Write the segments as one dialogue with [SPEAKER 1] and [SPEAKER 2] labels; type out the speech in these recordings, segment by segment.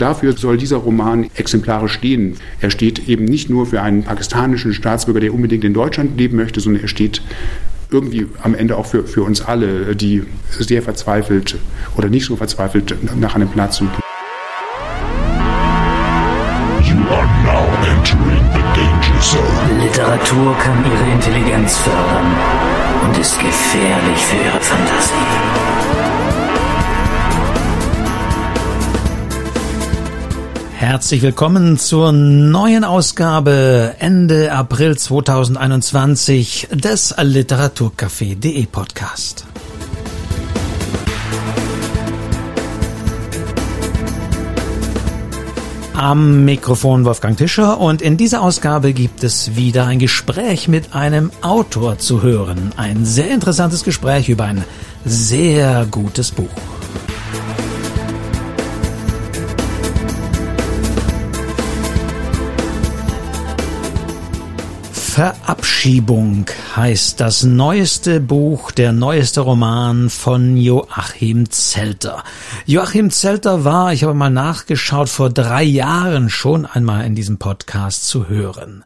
[SPEAKER 1] Dafür soll dieser Roman exemplarisch stehen. Er steht eben nicht nur für einen pakistanischen Staatsbürger, der unbedingt in Deutschland leben möchte, sondern er steht irgendwie am Ende auch für, für uns alle, die sehr verzweifelt oder nicht so verzweifelt nach einem Platz suchen.
[SPEAKER 2] Literatur kann ihre Intelligenz fördern und ist gefährlich für ihre Fantasie.
[SPEAKER 3] Herzlich willkommen zur neuen Ausgabe Ende April 2021 des Literaturcafé.de Podcast. Am Mikrofon Wolfgang Tischer und in dieser Ausgabe gibt es wieder ein Gespräch mit einem Autor zu hören. Ein sehr interessantes Gespräch über ein sehr gutes Buch. Verabschiebung heißt das neueste Buch, der neueste Roman von Joachim Zelter. Joachim Zelter war, ich habe mal nachgeschaut, vor drei Jahren schon einmal in diesem Podcast zu hören.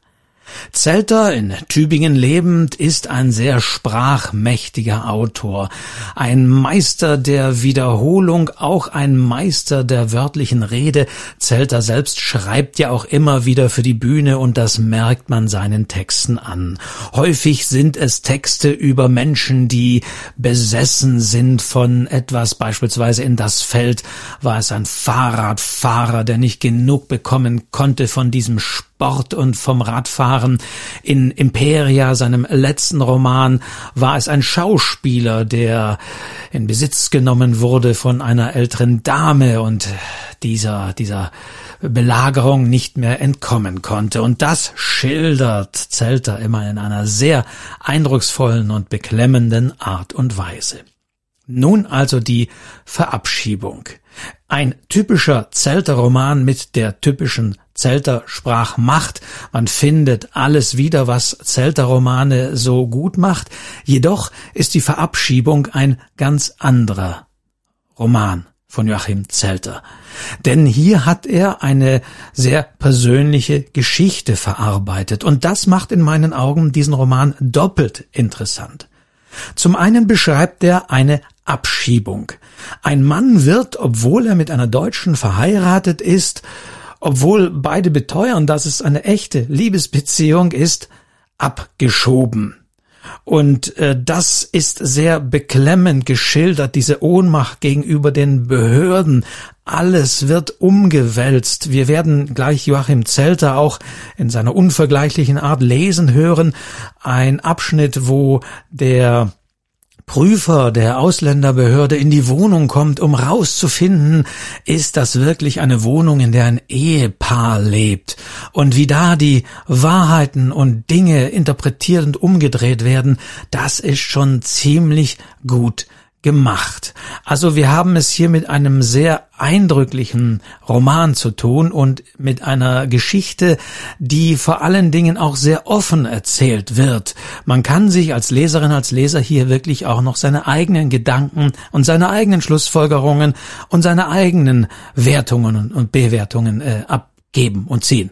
[SPEAKER 3] Zelter, in Tübingen lebend, ist ein sehr sprachmächtiger Autor, ein Meister der Wiederholung, auch ein Meister der wörtlichen Rede. Zelter selbst schreibt ja auch immer wieder für die Bühne und das merkt man seinen Texten an. Häufig sind es Texte über Menschen, die besessen sind von etwas, beispielsweise in das Feld war es ein Fahrradfahrer, der nicht genug bekommen konnte von diesem Sport und vom Radfahren. In Imperia, seinem letzten Roman, war es ein Schauspieler, der in Besitz genommen wurde von einer älteren Dame und dieser, dieser Belagerung nicht mehr entkommen konnte. Und das schildert Zelter immer in einer sehr eindrucksvollen und beklemmenden Art und Weise. Nun also die Verabschiebung. Ein typischer Zelter-Roman mit der typischen Zelter-Sprachmacht. Man findet alles wieder, was Zelter-Romane so gut macht. Jedoch ist die Verabschiebung ein ganz anderer Roman von Joachim Zelter. Denn hier hat er eine sehr persönliche Geschichte verarbeitet. Und das macht in meinen Augen diesen Roman doppelt interessant. Zum einen beschreibt er eine Abschiebung. Ein Mann wird, obwohl er mit einer Deutschen verheiratet ist, obwohl beide beteuern, dass es eine echte Liebesbeziehung ist, abgeschoben. Und äh, das ist sehr beklemmend geschildert, diese Ohnmacht gegenüber den Behörden. Alles wird umgewälzt. Wir werden gleich Joachim Zelter auch in seiner unvergleichlichen Art lesen hören. Ein Abschnitt, wo der Prüfer der Ausländerbehörde in die Wohnung kommt, um rauszufinden, ist das wirklich eine Wohnung, in der ein Ehepaar lebt? Und wie da die Wahrheiten und Dinge interpretiert und umgedreht werden, das ist schon ziemlich gut gemacht. Also wir haben es hier mit einem sehr eindrücklichen Roman zu tun und mit einer Geschichte, die vor allen Dingen auch sehr offen erzählt wird. Man kann sich als Leserin, als Leser hier wirklich auch noch seine eigenen Gedanken und seine eigenen Schlussfolgerungen und seine eigenen Wertungen und Bewertungen äh, abgeben und ziehen.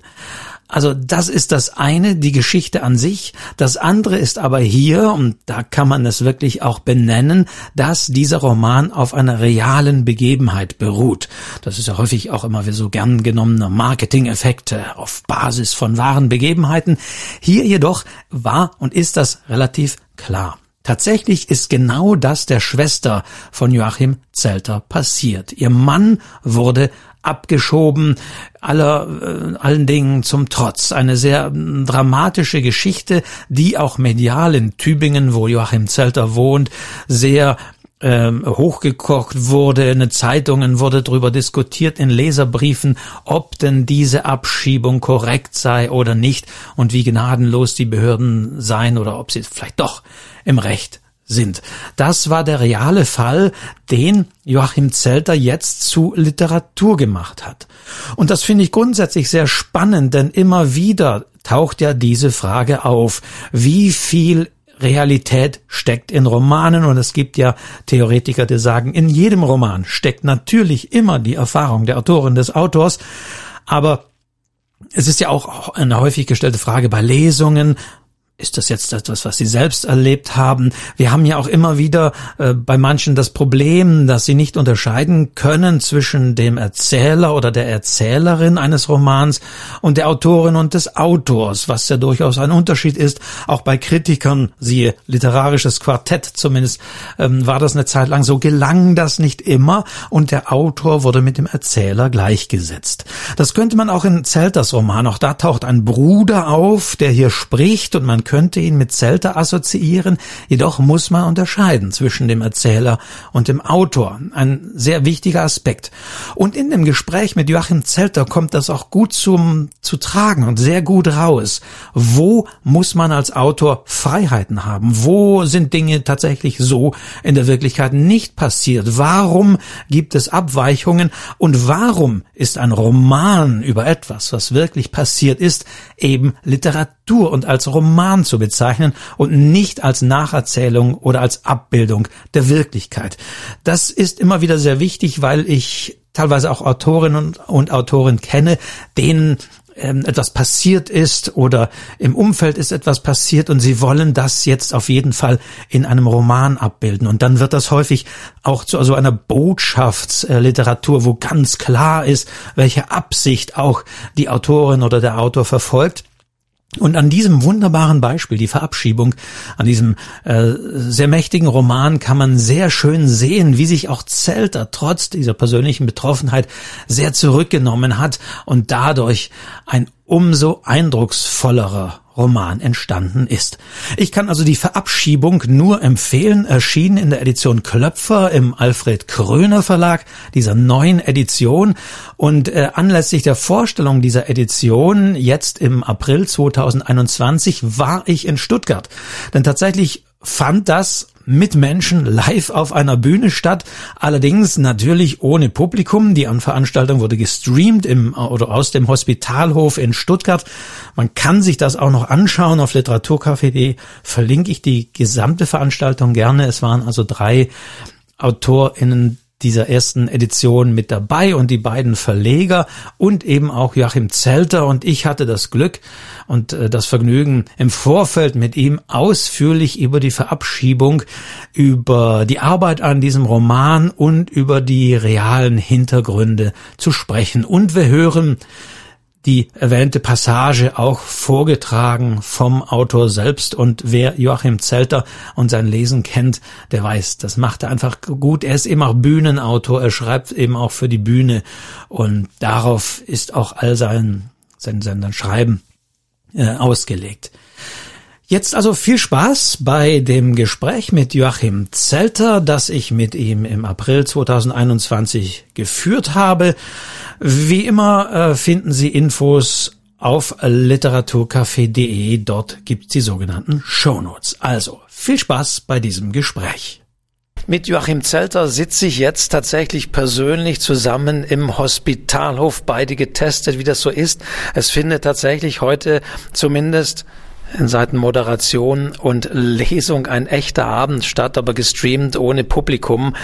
[SPEAKER 3] Also das ist das eine, die Geschichte an sich. Das andere ist aber hier, und da kann man es wirklich auch benennen, dass dieser Roman auf einer realen Begebenheit beruht. Das ist ja häufig auch immer wie so gern genommene Marketing-Effekte auf Basis von wahren Begebenheiten. Hier jedoch war und ist das relativ klar. Tatsächlich ist genau das der Schwester von Joachim Zelter passiert. Ihr Mann wurde abgeschoben, aller, äh, allen Dingen zum Trotz. Eine sehr dramatische Geschichte, die auch medial in Tübingen, wo Joachim Zelter wohnt, sehr ähm, hochgekocht wurde, in den Zeitungen wurde darüber diskutiert, in Leserbriefen, ob denn diese Abschiebung korrekt sei oder nicht und wie gnadenlos die Behörden seien oder ob sie vielleicht doch im Recht sind. Das war der reale Fall, den Joachim Zelter jetzt zu Literatur gemacht hat. Und das finde ich grundsätzlich sehr spannend, denn immer wieder taucht ja diese Frage auf, wie viel Realität steckt in Romanen und es gibt ja Theoretiker, die sagen, in jedem Roman steckt natürlich immer die Erfahrung der Autorin des Autors, aber es ist ja auch eine häufig gestellte Frage bei Lesungen, ist das jetzt etwas, was Sie selbst erlebt haben? Wir haben ja auch immer wieder äh, bei manchen das Problem, dass sie nicht unterscheiden können zwischen dem Erzähler oder der Erzählerin eines Romans und der Autorin und des Autors, was ja durchaus ein Unterschied ist. Auch bei Kritikern, siehe literarisches Quartett zumindest, ähm, war das eine Zeit lang so, gelang das nicht immer und der Autor wurde mit dem Erzähler gleichgesetzt. Das könnte man auch in Zelters Roman, auch da taucht ein Bruder auf, der hier spricht und man könnte ihn mit Zelter assoziieren, jedoch muss man unterscheiden zwischen dem Erzähler und dem Autor. Ein sehr wichtiger Aspekt. Und in dem Gespräch mit Joachim Zelter kommt das auch gut zum, zu tragen und sehr gut raus. Wo muss man als Autor Freiheiten haben? Wo sind Dinge tatsächlich so in der Wirklichkeit nicht passiert? Warum gibt es Abweichungen? Und warum ist ein Roman über etwas, was wirklich passiert ist, eben Literatur und als Roman Roman zu bezeichnen und nicht als Nacherzählung oder als Abbildung der Wirklichkeit. Das ist immer wieder sehr wichtig, weil ich teilweise auch Autorinnen und Autoren kenne, denen ähm, etwas passiert ist oder im Umfeld ist etwas passiert und sie wollen das jetzt auf jeden Fall in einem Roman abbilden. Und dann wird das häufig auch zu so einer Botschaftsliteratur, wo ganz klar ist, welche Absicht auch die Autorin oder der Autor verfolgt. Und an diesem wunderbaren Beispiel, die Verabschiebung, an diesem äh, sehr mächtigen Roman kann man sehr schön sehen, wie sich auch Zelter trotz dieser persönlichen Betroffenheit sehr zurückgenommen hat und dadurch ein umso eindrucksvollerer Roman entstanden ist. Ich kann also die Verabschiebung nur empfehlen, erschienen in der Edition Klöpfer im Alfred Kröner Verlag, dieser neuen Edition. Und äh, anlässlich der Vorstellung dieser Edition jetzt im April 2021 war ich in Stuttgart. Denn tatsächlich fand das mit Menschen live auf einer Bühne statt, allerdings natürlich ohne Publikum. Die Veranstaltung wurde gestreamt im oder aus dem Hospitalhof in Stuttgart. Man kann sich das auch noch anschauen auf literaturcafé.de. Verlinke ich die gesamte Veranstaltung gerne. Es waren also drei AutorInnen dieser ersten Edition mit dabei und die beiden Verleger und eben auch Joachim Zelter und ich hatte das Glück und äh, das Vergnügen im Vorfeld mit ihm ausführlich über die Verabschiebung, über die Arbeit an diesem Roman und über die realen Hintergründe zu sprechen. Und wir hören die erwähnte Passage auch vorgetragen vom Autor selbst und wer Joachim Zelter und sein Lesen kennt, der weiß, das macht er einfach gut. Er ist eben auch Bühnenautor, er schreibt eben auch für die Bühne und darauf ist auch all sein, sein, sein Schreiben äh, ausgelegt. Jetzt also viel Spaß bei dem Gespräch mit Joachim Zelter, das ich mit ihm im April 2021 geführt habe. Wie immer äh, finden Sie Infos auf literaturcafé.de. Dort gibt's die sogenannten Shownotes. Also viel Spaß bei diesem Gespräch. Mit Joachim Zelter sitze ich jetzt tatsächlich persönlich zusammen im Hospitalhof, beide getestet, wie das so ist. Es findet tatsächlich heute zumindest in Seiten Moderation und Lesung ein echter Abend statt, aber gestreamt ohne Publikum.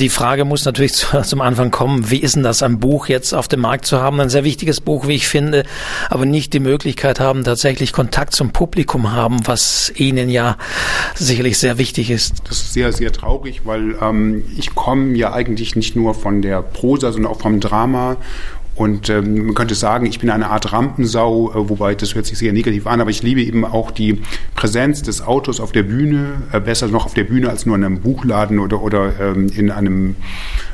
[SPEAKER 3] Die Frage muss natürlich zum Anfang kommen, wie ist denn das, ein Buch jetzt auf dem Markt zu haben? Ein sehr wichtiges Buch, wie ich finde, aber nicht die Möglichkeit haben, tatsächlich Kontakt zum Publikum haben, was Ihnen ja sicherlich sehr wichtig ist.
[SPEAKER 1] Das ist sehr, sehr traurig, weil ähm, ich komme ja eigentlich nicht nur von der Prosa, sondern auch vom Drama und ähm, man könnte sagen, ich bin eine Art Rampensau, äh, wobei das hört sich sehr negativ an, aber ich liebe eben auch die Präsenz des Autors auf der Bühne, äh, besser noch auf der Bühne als nur in einem Buchladen oder, oder ähm, in einem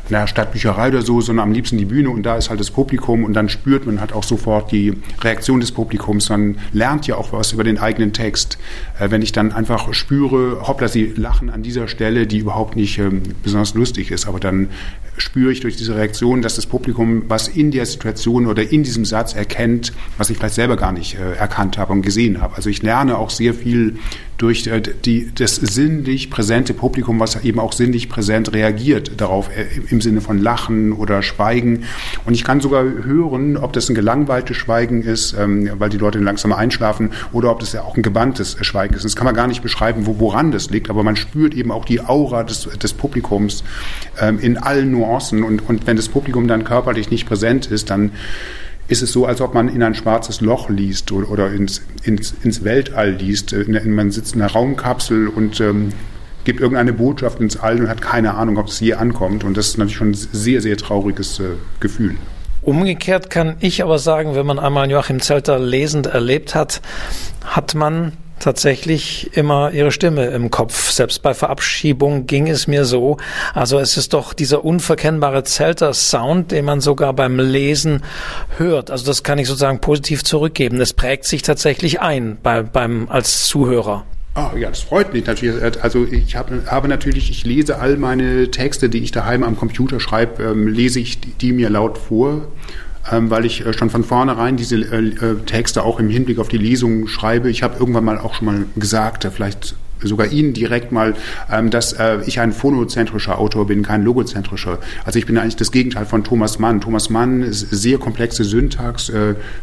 [SPEAKER 1] einer Stadtbücherei oder so, sondern am liebsten die Bühne und da ist halt das Publikum und dann spürt man halt auch sofort die Reaktion des Publikums. Man lernt ja auch was über den eigenen Text. Äh, wenn ich dann einfach spüre, hoppla, sie lachen an dieser Stelle, die überhaupt nicht ähm, besonders lustig ist, aber dann spüre ich durch diese Reaktion, dass das Publikum was in der Situation oder in diesem Satz erkennt, was ich vielleicht selber gar nicht äh, erkannt habe und gesehen habe. Also ich lerne auch sehr viel durch äh, die, das sinnlich präsente Publikum, was eben auch sinnlich präsent reagiert darauf, äh, im Sinne von Lachen oder Schweigen. Und ich kann sogar hören, ob das ein gelangweiltes Schweigen ist, ähm, weil die Leute langsam einschlafen, oder ob das ja auch ein gewandtes Schweigen ist. Das kann man gar nicht beschreiben, wo, woran das liegt, aber man spürt eben auch die Aura des, des Publikums ähm, in allen Nuancen. Und, und wenn das Publikum dann körperlich nicht präsent ist, dann ist es so, als ob man in ein schwarzes Loch liest oder, oder ins, ins, ins, Weltall liest. Äh, man sitzt in einer Raumkapsel und ähm, gibt irgendeine Botschaft ins All und hat keine Ahnung, ob es je ankommt. Und das ist natürlich schon ein sehr, sehr trauriges äh, Gefühl.
[SPEAKER 3] Umgekehrt kann ich aber sagen, wenn man einmal Joachim Zelter lesend erlebt hat, hat man tatsächlich immer ihre Stimme im Kopf. Selbst bei Verabschiebung ging es mir so. Also es ist doch dieser unverkennbare Zelter-Sound, den man sogar beim Lesen hört. Also das kann ich sozusagen positiv zurückgeben. Es prägt sich tatsächlich ein bei, beim, als Zuhörer.
[SPEAKER 1] Oh, ja, das freut mich natürlich. Also ich habe, habe natürlich, ich lese all meine Texte, die ich daheim am Computer schreibe, ähm, lese ich die, mir laut vor weil ich äh, schon von vornherein diese äh, äh, Texte auch im Hinblick auf die Lesung schreibe. Ich habe irgendwann mal auch schon mal gesagt, vielleicht sogar Ihnen direkt mal, ähm, dass ich ein phonozentrischer Autor bin, kein logozentrischer. Also ich bin eigentlich das Gegenteil von Thomas Mann. Thomas Mann ist sehr komplexe Syntax,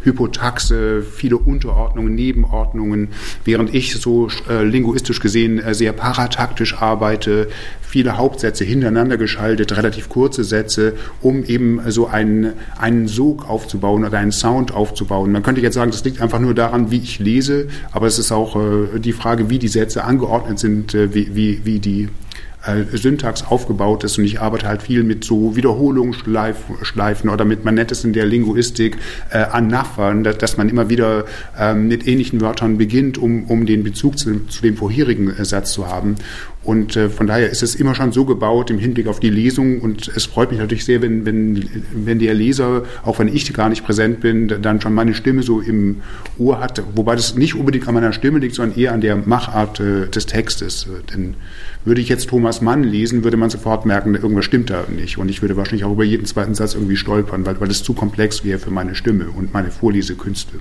[SPEAKER 1] Hypotaxe, viele Unterordnungen, Nebenordnungen, während ich so linguistisch gesehen sehr parataktisch arbeite, viele Hauptsätze hintereinander geschaltet, relativ kurze Sätze, um eben so einen, einen Sog aufzubauen oder einen Sound aufzubauen. Man könnte jetzt sagen, das liegt einfach nur daran, wie ich lese, aber es ist auch äh, die Frage, wie die Sätze angeordnet sind, äh, wie, wie, wie die Syntax aufgebaut ist und ich arbeite halt viel mit so Wiederholungsschleifen oder mit, man nennt es in der Linguistik, äh, Anaphern, dass man immer wieder ähm, mit ähnlichen Wörtern beginnt, um, um den Bezug zu, zu dem vorherigen äh, Satz zu haben. Und äh, von daher ist es immer schon so gebaut im Hinblick auf die Lesung. Und es freut mich natürlich sehr, wenn, wenn, wenn der Leser, auch wenn ich gar nicht präsent bin, dann schon meine Stimme so im Ohr hat. Wobei das nicht unbedingt an meiner Stimme liegt, sondern eher an der Machart äh, des Textes. Denn würde ich jetzt Thomas Mann lesen, würde man sofort merken, irgendwas stimmt da nicht. Und ich würde wahrscheinlich auch über jeden zweiten Satz irgendwie stolpern, weil, weil es zu komplex wäre für meine Stimme und meine Vorlesekünste.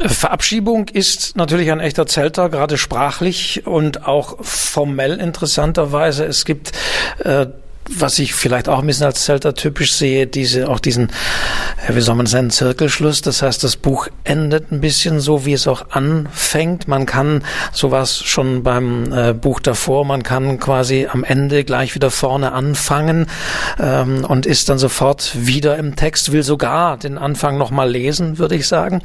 [SPEAKER 3] Verabschiebung ist natürlich ein echter Zelter, gerade sprachlich und auch formell interessanterweise. Es gibt äh, was ich vielleicht auch ein bisschen als Zelter typisch sehe, diese, auch diesen, wie soll man es nennen, Zirkelschluss. Das heißt, das Buch endet ein bisschen so, wie es auch anfängt. Man kann sowas schon beim äh, Buch davor, man kann quasi am Ende gleich wieder vorne anfangen ähm, und ist dann sofort wieder im Text, will sogar den Anfang nochmal lesen, würde ich sagen.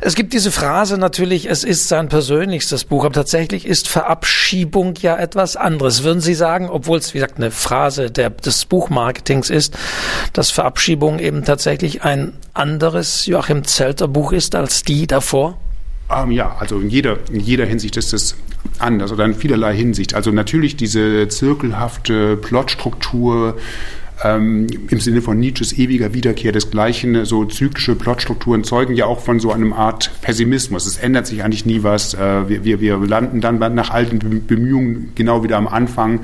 [SPEAKER 3] Es gibt diese Phrase natürlich, es ist sein persönlichstes Buch, aber tatsächlich ist Verabschiebung ja etwas anderes. Würden Sie sagen, obwohl es, wie gesagt, eine Phrase der, des Buchmarketings ist, dass Verabschiebung eben tatsächlich ein anderes Joachim Zelter Buch ist als die davor?
[SPEAKER 1] Ähm, ja, also in jeder, in jeder Hinsicht ist es anders oder in vielerlei Hinsicht. Also natürlich diese zirkelhafte Plotstruktur, ähm, im Sinne von Nietzsches ewiger Wiederkehr desgleichen, so zyklische Plotstrukturen zeugen ja auch von so einem Art Pessimismus. Es ändert sich eigentlich nie was. Äh, wir, wir, landen dann nach alten Bemühungen genau wieder am Anfang.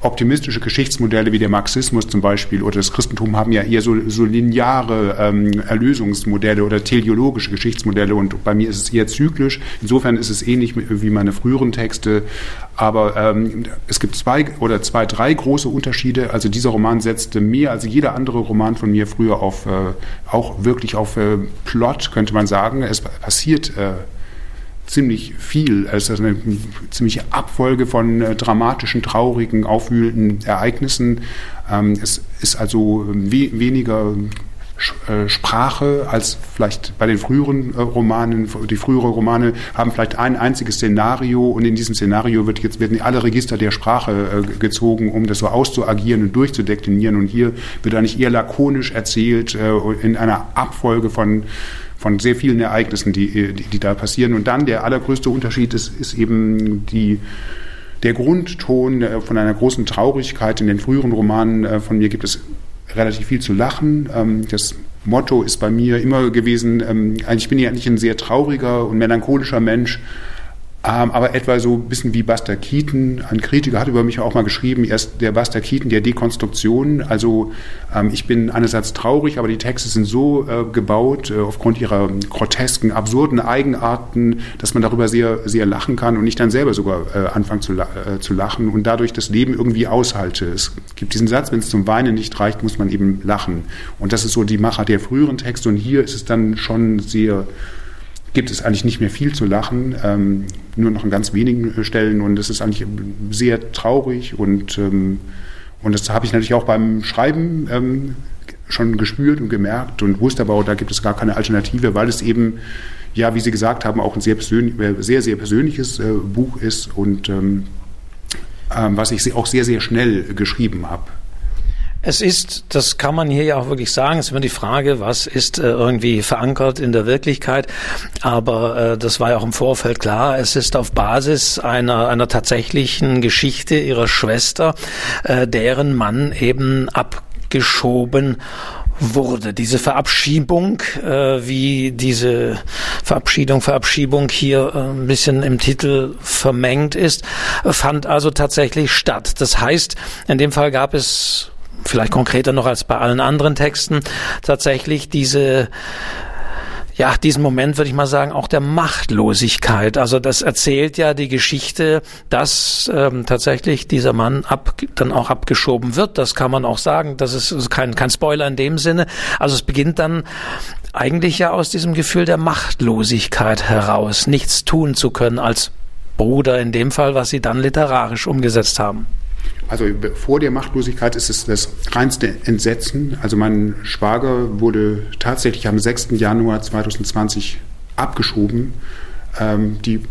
[SPEAKER 1] Optimistische Geschichtsmodelle wie der Marxismus zum Beispiel oder das Christentum haben ja eher so, so lineare ähm, Erlösungsmodelle oder teleologische Geschichtsmodelle und bei mir ist es eher zyklisch. Insofern ist es ähnlich wie meine früheren Texte. Aber ähm, es gibt zwei oder zwei, drei große Unterschiede. Also dieser Roman setzte mehr als jeder andere Roman von mir früher auf, äh, auch wirklich auf äh, Plot, könnte man sagen. Es passiert äh, ziemlich viel. Es ist eine ziemliche Abfolge von äh, dramatischen, traurigen, aufwühlenden Ereignissen. Ähm, es ist also we weniger Sprache als vielleicht bei den früheren äh, Romanen. Die früheren Romane haben vielleicht ein einziges Szenario und in diesem Szenario wird jetzt, werden alle Register der Sprache äh, gezogen, um das so auszuagieren und durchzudeklinieren. Und hier wird eigentlich eher lakonisch erzählt in einer Abfolge von von sehr vielen Ereignissen, die, die, die da passieren. Und dann der allergrößte Unterschied ist, ist eben die, der Grundton von einer großen Traurigkeit. In den früheren Romanen von mir gibt es relativ viel zu lachen. Ähm, das Motto ist bei mir immer gewesen, ähm, ich bin ja eigentlich ein sehr trauriger und melancholischer Mensch, aber etwa so ein bisschen wie Buster Keaton. Ein Kritiker hat über mich auch mal geschrieben, er ist der Buster Keaton der Dekonstruktion. Also ähm, ich bin einerseits traurig, aber die Texte sind so äh, gebaut, äh, aufgrund ihrer grotesken, absurden Eigenarten, dass man darüber sehr, sehr lachen kann und ich dann selber sogar äh, anfange zu, äh, zu lachen und dadurch das Leben irgendwie aushalte. Es gibt diesen Satz, wenn es zum Weinen nicht reicht, muss man eben lachen. Und das ist so die Macher der früheren Texte und hier ist es dann schon sehr gibt es eigentlich nicht mehr viel zu lachen, ähm, nur noch an ganz wenigen äh, Stellen und es ist eigentlich sehr traurig und, ähm, und das habe ich natürlich auch beim Schreiben ähm, schon gespürt und gemerkt und wusste aber auch, da gibt es gar keine Alternative, weil es eben, ja, wie Sie gesagt haben, auch ein sehr, äh, sehr, sehr persönliches äh, Buch ist und ähm, ähm, was ich auch sehr, sehr schnell geschrieben habe.
[SPEAKER 3] Es ist, das kann man hier ja auch wirklich sagen, es ist immer die Frage, was ist äh, irgendwie verankert in der Wirklichkeit. Aber äh, das war ja auch im Vorfeld klar, es ist auf Basis einer, einer tatsächlichen Geschichte ihrer Schwester, äh, deren Mann eben abgeschoben wurde. Diese Verabschiedung, äh, wie diese Verabschiedung, Verabschiedung hier äh, ein bisschen im Titel vermengt ist, fand also tatsächlich statt. Das heißt, in dem Fall gab es vielleicht konkreter noch als bei allen anderen Texten, tatsächlich diese ja, diesen Moment würde ich mal sagen, auch der Machtlosigkeit. Also das erzählt ja die Geschichte, dass ähm, tatsächlich dieser Mann ab, dann auch abgeschoben wird. Das kann man auch sagen. Das ist kein, kein Spoiler in dem Sinne. Also es beginnt dann eigentlich ja aus diesem Gefühl der Machtlosigkeit heraus, nichts tun zu können als Bruder in dem Fall, was sie dann literarisch umgesetzt haben.
[SPEAKER 1] Also vor der Machtlosigkeit ist es das reinste Entsetzen. Also mein Schwager wurde tatsächlich am 6. Januar 2020 abgeschoben. Ähm, die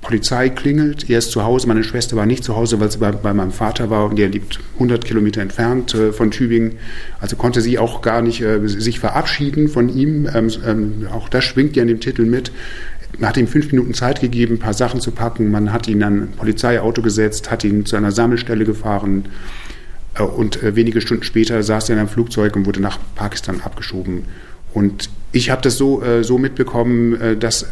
[SPEAKER 1] Polizei klingelt, er ist zu Hause, meine Schwester war nicht zu Hause, weil sie bei, bei meinem Vater war und der liegt 100 Kilometer entfernt äh, von Tübingen. Also konnte sie auch gar nicht äh, sich verabschieden von ihm. Ähm, ähm, auch das schwingt ja in dem Titel mit. Man hat ihm fünf Minuten Zeit gegeben, ein paar Sachen zu packen. Man hat ihn an ein Polizeiauto gesetzt, hat ihn zu einer Sammelstelle gefahren. Äh, und äh, wenige Stunden später saß er in einem Flugzeug und wurde nach Pakistan abgeschoben. Und ich habe das so, äh, so mitbekommen, dass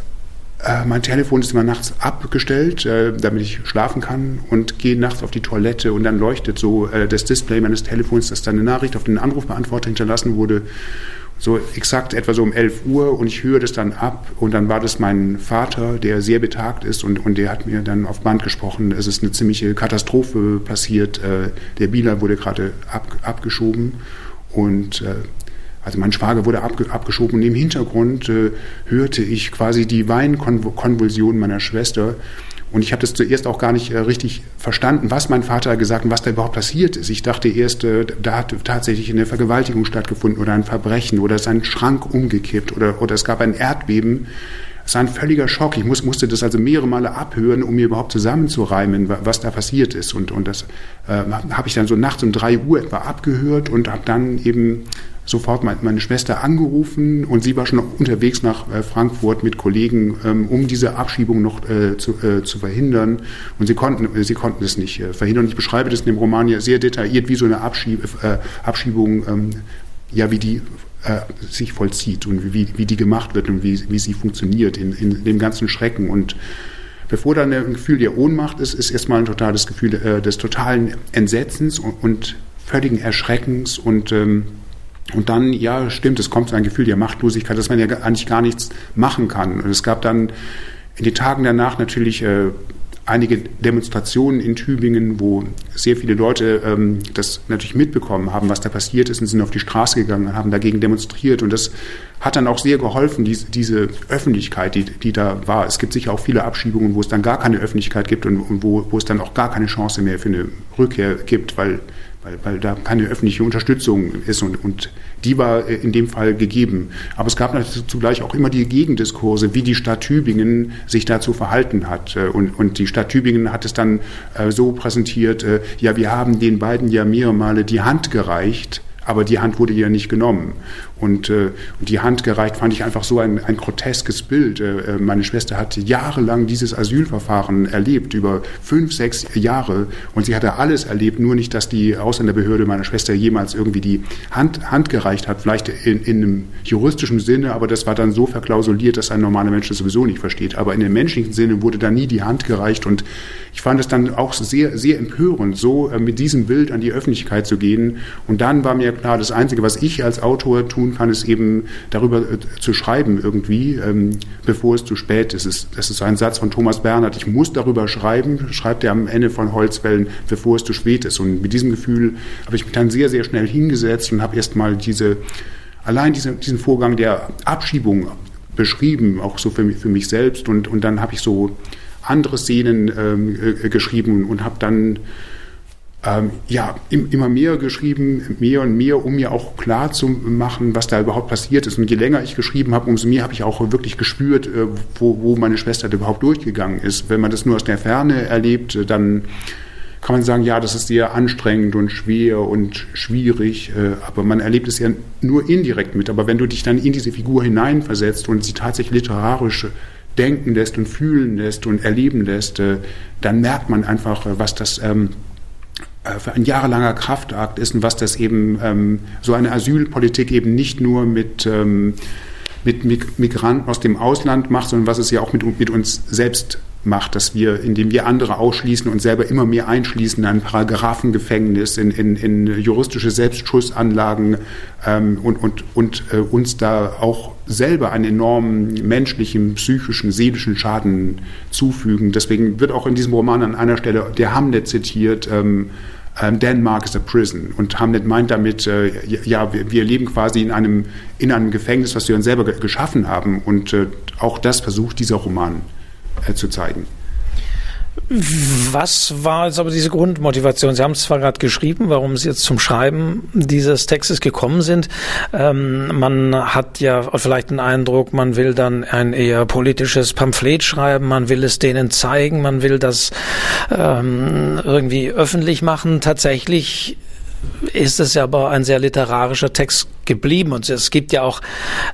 [SPEAKER 1] mein Telefon ist immer nachts abgestellt, damit ich schlafen kann und gehe nachts auf die Toilette und dann leuchtet so das Display meines Telefons, dass da eine Nachricht auf den Anrufbeantworter hinterlassen wurde so exakt etwa so um 11 Uhr und ich höre das dann ab und dann war das mein Vater, der sehr betagt ist und, und der hat mir dann auf Band gesprochen, es ist eine ziemliche Katastrophe passiert, äh, der Bieler wurde gerade ab, abgeschoben und äh, also mein Schwager wurde abge, abgeschoben und im Hintergrund äh, hörte ich quasi die Weinkonvulsion meiner Schwester und ich habe das zuerst auch gar nicht äh, richtig verstanden, was mein Vater gesagt und was da überhaupt passiert ist. Ich dachte erst, äh, da hat tatsächlich eine Vergewaltigung stattgefunden oder ein Verbrechen oder ist ein Schrank umgekippt oder, oder es gab ein Erdbeben. Es war ein völliger Schock. Ich muss, musste das also mehrere Male abhören, um mir überhaupt zusammenzureimen, was da passiert ist. Und, und das äh, habe ich dann so nachts um drei Uhr etwa abgehört und habe dann eben sofort meine Schwester angerufen und sie war schon unterwegs nach äh, Frankfurt mit Kollegen, ähm, um diese Abschiebung noch äh, zu, äh, zu verhindern. Und sie konnten, sie konnten es nicht verhindern. Ich beschreibe das in dem Roman ja sehr detailliert, wie so eine Abschieb Abschiebung, ähm, ja, wie die sich vollzieht und wie, wie die gemacht wird und wie, wie sie funktioniert in, in dem ganzen Schrecken. Und bevor dann ein Gefühl der Ohnmacht ist, ist erstmal ein totales Gefühl des totalen Entsetzens und, und völligen Erschreckens und ähm, und dann, ja, stimmt, es kommt so ein Gefühl der Machtlosigkeit, dass man ja eigentlich gar nichts machen kann. Und es gab dann in den Tagen danach natürlich äh, einige Demonstrationen in Tübingen, wo sehr viele Leute ähm, das natürlich mitbekommen haben, was da passiert ist und sind auf die Straße gegangen und haben dagegen demonstriert. Und das hat dann auch sehr geholfen, diese, diese Öffentlichkeit, die, die da war. Es gibt sicher auch viele Abschiebungen, wo es dann gar keine Öffentlichkeit gibt und, und wo, wo es dann auch gar keine Chance mehr für eine Rückkehr gibt, weil weil, weil da keine öffentliche Unterstützung ist und, und die war äh, in dem Fall gegeben. Aber es gab natürlich zugleich auch immer die Gegendiskurse, wie die Stadt Tübingen sich dazu verhalten hat. Äh, und, und die Stadt Tübingen hat es dann äh, so präsentiert, ja, wir haben den beiden ja mehrere Male die Hand gereicht, aber die Hand wurde ja nicht genommen. und, äh, und die Hand gereicht, fand ich einfach so ein, ein groteskes Bild. Äh, meine Schwester hat jahrelang dieses Asylverfahren erlebt, über fünf, sechs Jahre. Und sie hatte alles erlebt, nur nicht, dass die Ausländerbehörde meiner Schwester jemals irgendwie die Hand, Hand gereicht hat. Vielleicht in, in einem juristischen Sinne, aber das war dann so verklausuliert, dass ein normaler Mensch das sowieso nicht versteht. Aber in dem menschlichen Sinne wurde da nie die Hand gereicht. Und ich fand es dann auch sehr, sehr empörend, so äh, mit diesem Bild an die Öffentlichkeit zu gehen. Und dann war mir klar, das Einzige, was ich als Autor tun kann, ist eben darüber äh, zu schreiben irgendwie, ähm, bevor es zu spät ist. Das ist ein Satz von Thomas Bernhard. Ich muss darüber schreiben, schreibt er am Ende von Holzwellen, bevor es zu spät ist. Und mit diesem Gefühl habe ich mich dann sehr, sehr schnell hingesetzt und habe erst mal diese, allein diese, diesen Vorgang der Abschiebung beschrieben, auch so für mich, für mich selbst. Und, und dann habe ich so andere Szenen ähm, äh, geschrieben und habe dann ähm, ja, immer mehr geschrieben, mehr und mehr, um mir auch klar zu machen, was da überhaupt passiert ist. Und je länger ich geschrieben habe, umso mehr habe ich auch wirklich gespürt, äh, wo, wo meine Schwester überhaupt durchgegangen ist. Wenn man das nur aus der Ferne erlebt, äh, dann kann man sagen, ja, das ist sehr anstrengend und schwer und schwierig, äh, aber man erlebt es ja nur indirekt mit. Aber wenn du dich dann in diese Figur hineinversetzt und sie tatsächlich literarisch denken lässt und fühlen lässt und erleben lässt, dann merkt man einfach, was das ähm, äh, ein jahrelanger Kraftakt ist und was das eben ähm, so eine Asylpolitik eben nicht nur mit ähm, mit Migranten aus dem Ausland macht, sondern was es ja auch mit, mit uns selbst macht, dass wir, indem wir andere ausschließen und selber immer mehr einschließen in ein Paragraphengefängnis, in, in, in juristische Selbstschussanlagen ähm, und, und, und äh, uns da auch selber einen enormen menschlichen, psychischen, seelischen Schaden zufügen. Deswegen wird auch in diesem Roman an einer Stelle der Hamlet zitiert, ähm, ähm, Denmark is a prison. Und Hamlet meint damit, äh, ja, wir, wir, leben quasi in einem, in einem Gefängnis, was wir uns selber geschaffen haben. Und äh, auch das versucht dieser Roman zu zeigen.
[SPEAKER 3] Was war jetzt aber diese Grundmotivation? Sie haben es zwar gerade geschrieben, warum Sie jetzt zum Schreiben dieses Textes gekommen sind. Ähm, man hat ja vielleicht den Eindruck, man will dann ein eher politisches Pamphlet schreiben, man will es denen zeigen, man will das ähm, irgendwie öffentlich machen. Tatsächlich ist es ja aber ein sehr literarischer Text geblieben. Und es gibt ja auch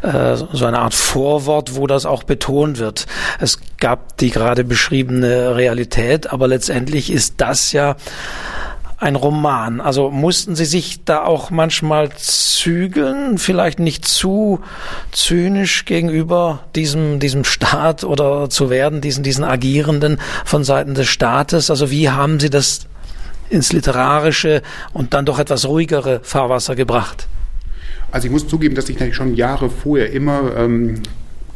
[SPEAKER 3] äh, so eine Art Vorwort, wo das auch betont wird. Es gab die gerade beschriebene Realität, aber letztendlich ist das ja ein Roman. Also mussten Sie sich da auch manchmal zügeln, vielleicht nicht zu zynisch gegenüber diesem, diesem Staat oder zu werden, diesen, diesen Agierenden von Seiten des Staates? Also wie haben Sie das ins literarische und dann doch etwas ruhigere Fahrwasser gebracht?
[SPEAKER 1] Also ich muss zugeben, dass ich schon Jahre vorher immer ähm,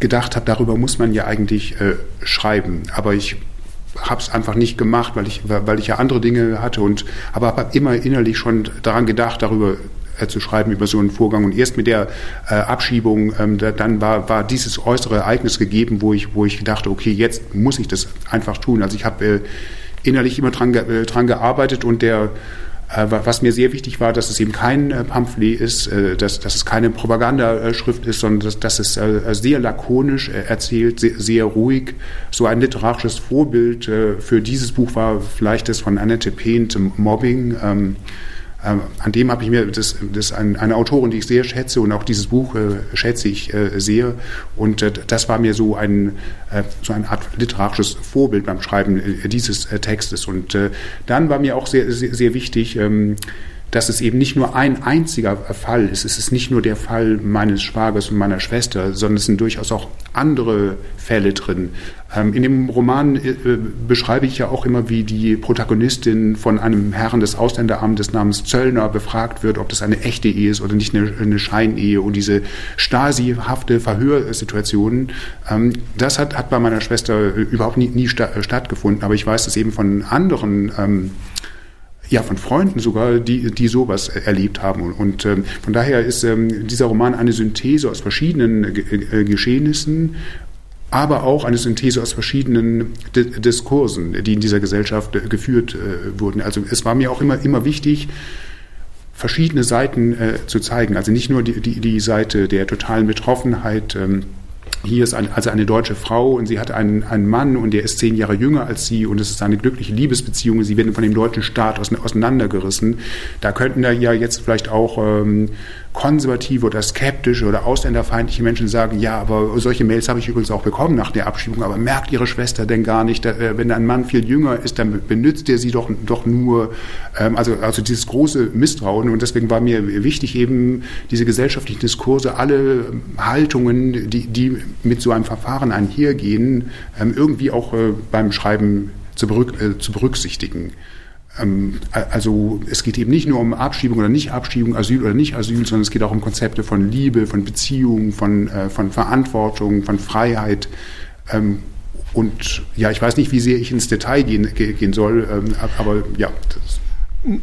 [SPEAKER 1] gedacht habe, darüber muss man ja eigentlich äh, schreiben. Aber ich habe es einfach nicht gemacht, weil ich, weil ich ja andere Dinge hatte und aber habe immer innerlich schon daran gedacht, darüber äh, zu schreiben über so einen Vorgang. Und erst mit der äh, Abschiebung, ähm, da, dann war, war dieses äußere Ereignis gegeben, wo ich, wo ich dachte, okay, jetzt muss ich das einfach tun. Also ich habe äh, innerlich immer dran, äh, dran gearbeitet und der äh, was mir sehr wichtig war, dass es eben kein äh, Pamphlet ist, dass, dass es keine Propagandaschrift ist, sondern dass, dass es sehr lakonisch erzählt, sehr, sehr, ruhig. So ein literarisches Vorbild für dieses Buch war vielleicht das von Annette Paint, Mobbing. Ähm, an dem habe ich mir, das, das eine Autorin, die ich sehr schätze und auch dieses Buch äh, schätze ich äh, sehr. Und äh, das war mir so ein, äh, so eine Art literarisches Vorbild beim Schreiben äh, dieses äh, Textes. Und dann war mir auch sehr, sehr, sehr wichtig, ähm, dass es eben nicht nur ein einziger Fall ist. Es ist nicht nur der Fall meines Schwagers und meiner Schwester, sondern es sind durchaus auch andere Fälle drin. Ähm, in dem Roman äh, beschreibe ich ja auch immer, wie die Protagonistin von einem Herrn des Ausländeramtes namens Zöllner befragt wird, ob das eine echte Ehe ist oder nicht eine, eine Scheinehe. Und diese Stasi-hafte Verhörsituation, ähm, das hat, hat bei meiner Schwester überhaupt nie, nie stattgefunden. Aber ich weiß das eben von anderen ähm, ja, von Freunden sogar, die, die sowas erlebt haben. Und, und ähm, von daher ist ähm, dieser Roman eine Synthese aus verschiedenen äh, äh Geschehnissen, aber auch eine Synthese aus verschiedenen D Diskursen, die in dieser Gesellschaft äh, geführt äh, wurden. Also es war mir auch immer, immer wichtig, verschiedene Seiten äh, zu zeigen. Also nicht nur die, die, die Seite der totalen Betroffenheit, ähm, hier ist also eine deutsche Frau und sie hat einen, einen Mann und der ist zehn Jahre jünger als sie und es ist eine glückliche Liebesbeziehung. Sie werden von dem deutschen Staat auseinandergerissen. Da könnten da ja jetzt vielleicht auch ähm, konservative oder skeptische oder ausländerfeindliche Menschen sagen, ja, aber solche Mails habe ich übrigens auch bekommen nach der Abschiebung, aber merkt Ihre Schwester denn gar nicht, äh, wenn ein Mann viel jünger ist, dann benutzt er sie doch, doch nur, ähm, also, also dieses große Misstrauen und deswegen war mir wichtig eben diese gesellschaftlichen Diskurse, alle Haltungen, die, die mit so einem Verfahren einhergehen, ähm, irgendwie auch äh, beim Schreiben zu, äh, zu berücksichtigen. Ähm, also es geht eben nicht nur um Abschiebung oder Nicht-Abschiebung, Asyl oder Nicht-Asyl, sondern es geht auch um Konzepte von Liebe, von Beziehung, von, äh, von Verantwortung, von Freiheit. Ähm, und ja, ich weiß nicht, wie sehr ich ins Detail gehen, gehen soll, ähm, aber ja.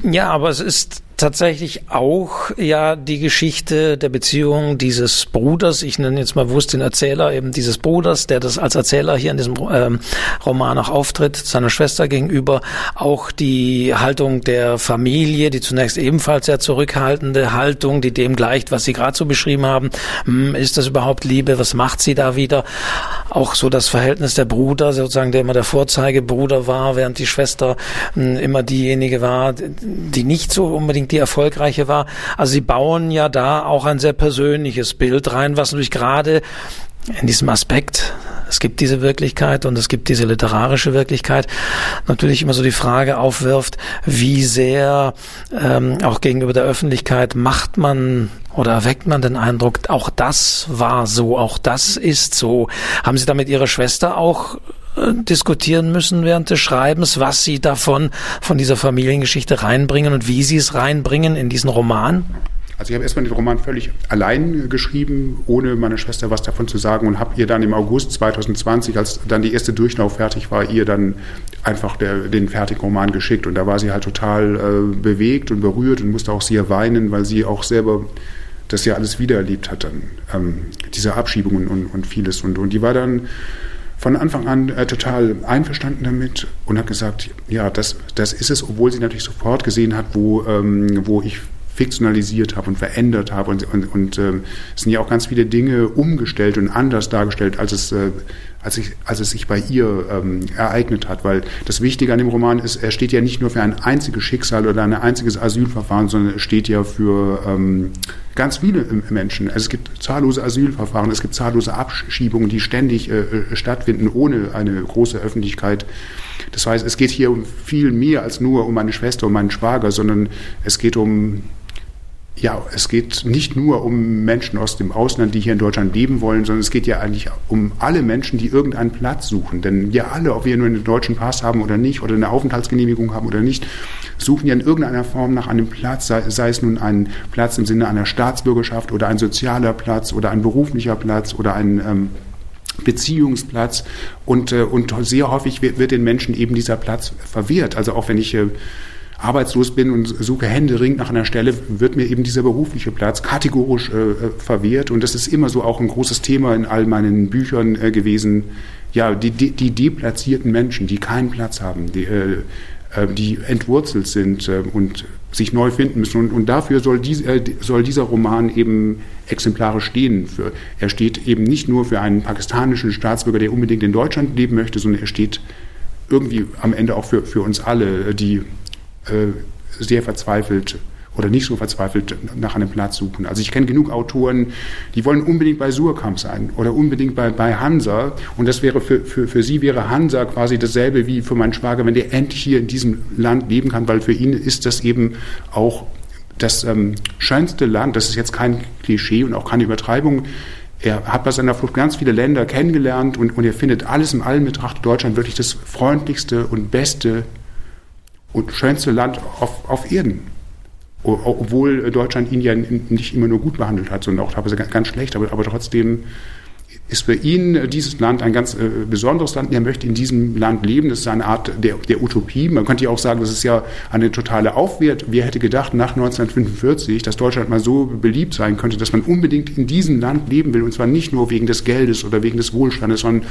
[SPEAKER 3] ja, aber es ist tatsächlich auch ja die Geschichte der Beziehung dieses Bruders, ich nenne jetzt mal bewusst den Erzähler eben dieses Bruders, der das als Erzähler hier in diesem ähm, Roman auch auftritt, seiner Schwester gegenüber, auch die Haltung der Familie, die zunächst ebenfalls sehr zurückhaltende Haltung, die dem gleicht, was Sie gerade so beschrieben haben. Hm, ist das überhaupt Liebe? Was macht sie da wieder? Auch so das Verhältnis der Bruder, sozusagen, der immer der Vorzeigebruder war, während die Schwester hm, immer diejenige war, die nicht so unbedingt die erfolgreiche war. Also sie bauen ja da auch ein sehr persönliches Bild rein, was natürlich gerade in diesem Aspekt, es gibt diese Wirklichkeit und es gibt diese literarische Wirklichkeit, natürlich immer so die Frage aufwirft, wie sehr ähm, auch gegenüber der Öffentlichkeit macht man oder erweckt man den Eindruck, auch das war so, auch das ist so. Haben Sie damit Ihre Schwester auch diskutieren müssen während des Schreibens, was Sie davon, von dieser Familiengeschichte reinbringen und wie Sie es reinbringen in diesen Roman?
[SPEAKER 1] Also ich habe erstmal den Roman völlig allein geschrieben, ohne meiner Schwester was davon zu sagen und habe ihr dann im August 2020, als dann die erste Durchlauf fertig war, ihr dann einfach der, den fertigen Roman geschickt. Und da war sie halt total äh, bewegt und berührt und musste auch sehr weinen, weil sie auch selber das ja alles wiedererlebt hat dann, ähm, diese Abschiebungen und, und vieles. Und, und die war dann von Anfang an äh, total einverstanden damit und hat gesagt, ja, das, das ist es, obwohl sie natürlich sofort gesehen hat, wo, ähm, wo ich fiktionalisiert habe und verändert habe. Und, und, und äh, es sind ja auch ganz viele Dinge umgestellt und anders dargestellt, als es, äh, als, ich, als es sich bei ihr ähm, ereignet hat. Weil das Wichtige an dem Roman ist, er steht ja nicht nur für ein einziges Schicksal oder ein einziges Asylverfahren, sondern er steht ja für ähm, ganz viele Menschen. Also es gibt zahllose Asylverfahren, es gibt zahllose Abschiebungen, die ständig äh, äh, stattfinden, ohne eine große Öffentlichkeit. Das heißt, es geht hier um viel mehr als nur um meine Schwester und meinen Schwager, sondern es geht um ja, es geht nicht nur um Menschen aus dem Ausland, die hier in Deutschland leben wollen, sondern es geht ja eigentlich um alle Menschen, die irgendeinen Platz suchen. Denn wir alle, ob wir nur einen deutschen Pass haben oder nicht, oder eine Aufenthaltsgenehmigung haben oder nicht, suchen ja in irgendeiner Form nach einem Platz, sei, sei es nun ein Platz im Sinne einer Staatsbürgerschaft oder ein sozialer Platz oder ein beruflicher Platz oder ein ähm, Beziehungsplatz und, äh, und sehr häufig wird, wird den Menschen eben dieser Platz verwehrt. Also auch wenn ich äh, arbeitslos bin und suche händeringend nach einer Stelle, wird mir eben dieser berufliche Platz kategorisch äh, verwehrt. Und das ist immer so auch ein großes Thema in all meinen Büchern äh, gewesen. Ja, die, die, die deplatzierten Menschen, die keinen Platz haben, die, äh, äh die entwurzelt sind äh, und sich neu finden müssen. Und, und dafür soll, dies, äh, soll, dieser Roman eben exemplarisch stehen. Für, er steht eben nicht nur für einen pakistanischen Staatsbürger, der unbedingt in Deutschland leben möchte, sondern er steht irgendwie am Ende auch für, für uns alle, die sehr verzweifelt oder nicht so verzweifelt nach einem Platz suchen. Also ich kenne genug Autoren, die wollen unbedingt bei Surkamp sein oder unbedingt bei, bei Hansa. Und das wäre für, für, für sie wäre Hansa quasi dasselbe wie für meinen Schwager, wenn der endlich hier in diesem Land leben kann, weil für ihn ist das eben auch das ähm, schönste Land. Das ist jetzt kein Klischee und auch keine Übertreibung. Er hat bei seiner Flucht ganz viele Länder kennengelernt und, und er findet alles im Allen betrachtet Deutschland wirklich das freundlichste und beste und schönste Land auf, auf Erden. Obwohl Deutschland ihn ja nicht immer nur gut behandelt hat, sondern auch teilweise ganz schlecht. Aber, aber trotzdem ist für ihn dieses Land ein ganz äh, besonderes Land. Er möchte in diesem Land leben. Das ist eine Art der, der Utopie. Man könnte ja auch sagen, das ist ja eine totale Aufwert. Wer hätte gedacht, nach 1945, dass Deutschland mal so beliebt sein könnte, dass man unbedingt in diesem Land leben will. Und zwar nicht nur wegen des Geldes oder wegen des Wohlstandes, sondern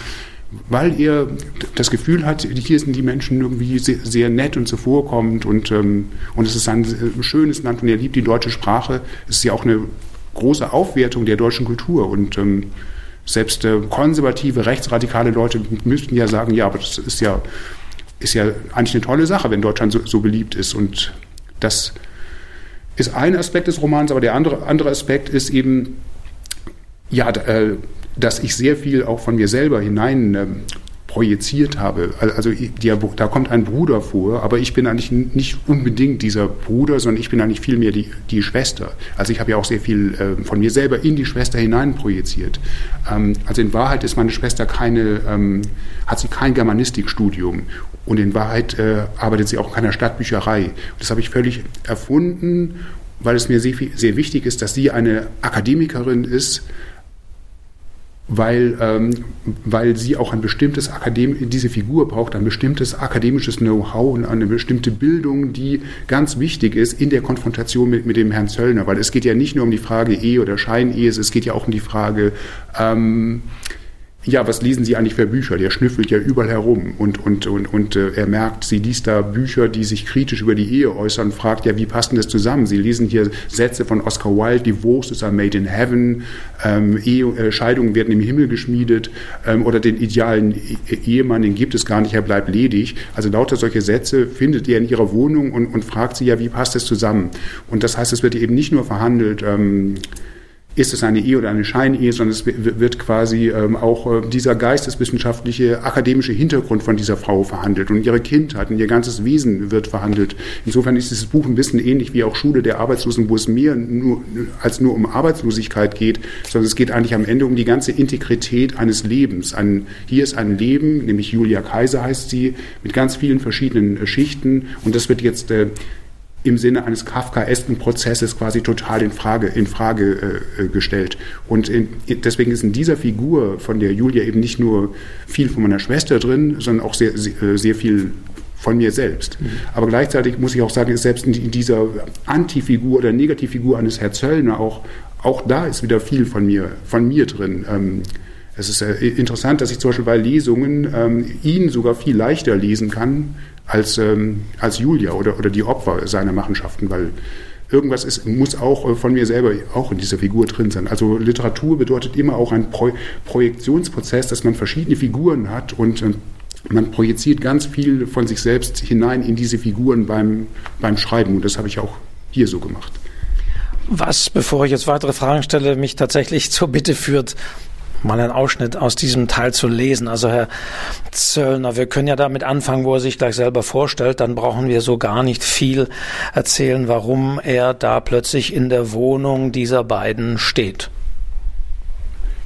[SPEAKER 1] weil er das Gefühl hat, hier sind die Menschen irgendwie sehr, sehr nett und zuvorkommend und, ähm, und es ist ein schönes Land und er liebt die deutsche Sprache. Es ist ja auch eine große Aufwertung der deutschen Kultur und ähm, selbst äh, konservative, rechtsradikale Leute müssten ja sagen, ja, aber das ist ja, ist ja eigentlich eine tolle Sache, wenn Deutschland so, so beliebt ist und das ist ein Aspekt des Romans, aber der andere, andere Aspekt ist eben, ja, äh, dass ich sehr viel auch von mir selber hinein ähm, projiziert habe. Also die, da kommt ein Bruder vor, aber ich bin eigentlich nicht unbedingt dieser Bruder, sondern ich bin eigentlich vielmehr die, die Schwester. Also ich habe ja auch sehr viel äh, von mir selber in die Schwester hinein projiziert. Ähm, also in Wahrheit ist meine Schwester keine, ähm, hat sie kein Germanistikstudium und in Wahrheit äh, arbeitet sie auch in keiner Stadtbücherei. Das habe ich völlig erfunden, weil es mir sehr, sehr wichtig ist, dass sie eine Akademikerin ist, weil, ähm, weil sie auch ein bestimmtes Akadem diese Figur braucht ein bestimmtes akademisches Know-how und eine bestimmte Bildung, die ganz wichtig ist in der Konfrontation mit, mit dem Herrn Zöllner, weil es geht ja nicht nur um die Frage Ehe oder Scheinehe, es geht ja auch um die Frage, ähm, ja, was lesen Sie eigentlich für Bücher? Der schnüffelt ja überall herum und, und, und, und äh, er merkt, sie liest da Bücher, die sich kritisch über die Ehe äußern, fragt ja, wie passt denn das zusammen? Sie lesen hier Sätze von Oscar Wilde, Divorces are made in heaven, ähm, Ehe, äh, Scheidungen werden im Himmel geschmiedet ähm, oder den idealen e Ehemann, den gibt es gar nicht, er bleibt ledig. Also lauter solche Sätze findet er in ihrer Wohnung und, und fragt sie ja, wie passt das zusammen? Und das heißt, es wird eben nicht nur verhandelt, ähm, ist es eine Ehe oder eine Scheinehe, sondern es wird quasi ähm, auch äh, dieser geisteswissenschaftliche, akademische Hintergrund von dieser Frau verhandelt und ihre Kindheit und ihr ganzes Wesen wird verhandelt. Insofern ist dieses Buch ein bisschen ähnlich wie auch Schule der Arbeitslosen, wo es mehr nur, als nur um Arbeitslosigkeit geht, sondern es geht eigentlich am Ende um die ganze Integrität eines Lebens. Ein, hier ist ein Leben, nämlich Julia Kaiser heißt sie, mit ganz vielen verschiedenen äh, Schichten und das wird jetzt äh, im Sinne eines kafkaesken Prozesses quasi total in Frage, in Frage äh, äh, gestellt. Und in, deswegen ist in dieser Figur von der Julia eben nicht nur viel von meiner Schwester drin, sondern auch sehr, sehr viel von mir selbst. Mhm. Aber gleichzeitig muss ich auch sagen, ist selbst in dieser Antifigur oder Negativfigur eines Herr Zöllner auch, auch da ist wieder viel von mir, von mir drin. Ähm, es ist äh, interessant, dass ich zum Beispiel bei Lesungen ähm, ihn sogar viel leichter lesen kann als, ähm, als Julia oder, oder die Opfer seiner Machenschaften, weil irgendwas ist, muss auch äh, von mir selber auch in dieser Figur drin sein. Also Literatur bedeutet immer auch ein Pro Projektionsprozess, dass man verschiedene Figuren hat und äh, man projiziert ganz viel von sich selbst hinein in diese Figuren beim, beim Schreiben und das habe ich auch hier so gemacht.
[SPEAKER 3] Was, bevor ich jetzt weitere Fragen stelle, mich tatsächlich zur Bitte führt, mal einen Ausschnitt aus diesem Teil zu lesen. Also Herr Zöllner, wir können ja damit anfangen, wo er sich gleich selber vorstellt. Dann brauchen wir so gar nicht viel erzählen, warum er da plötzlich in der Wohnung dieser beiden steht.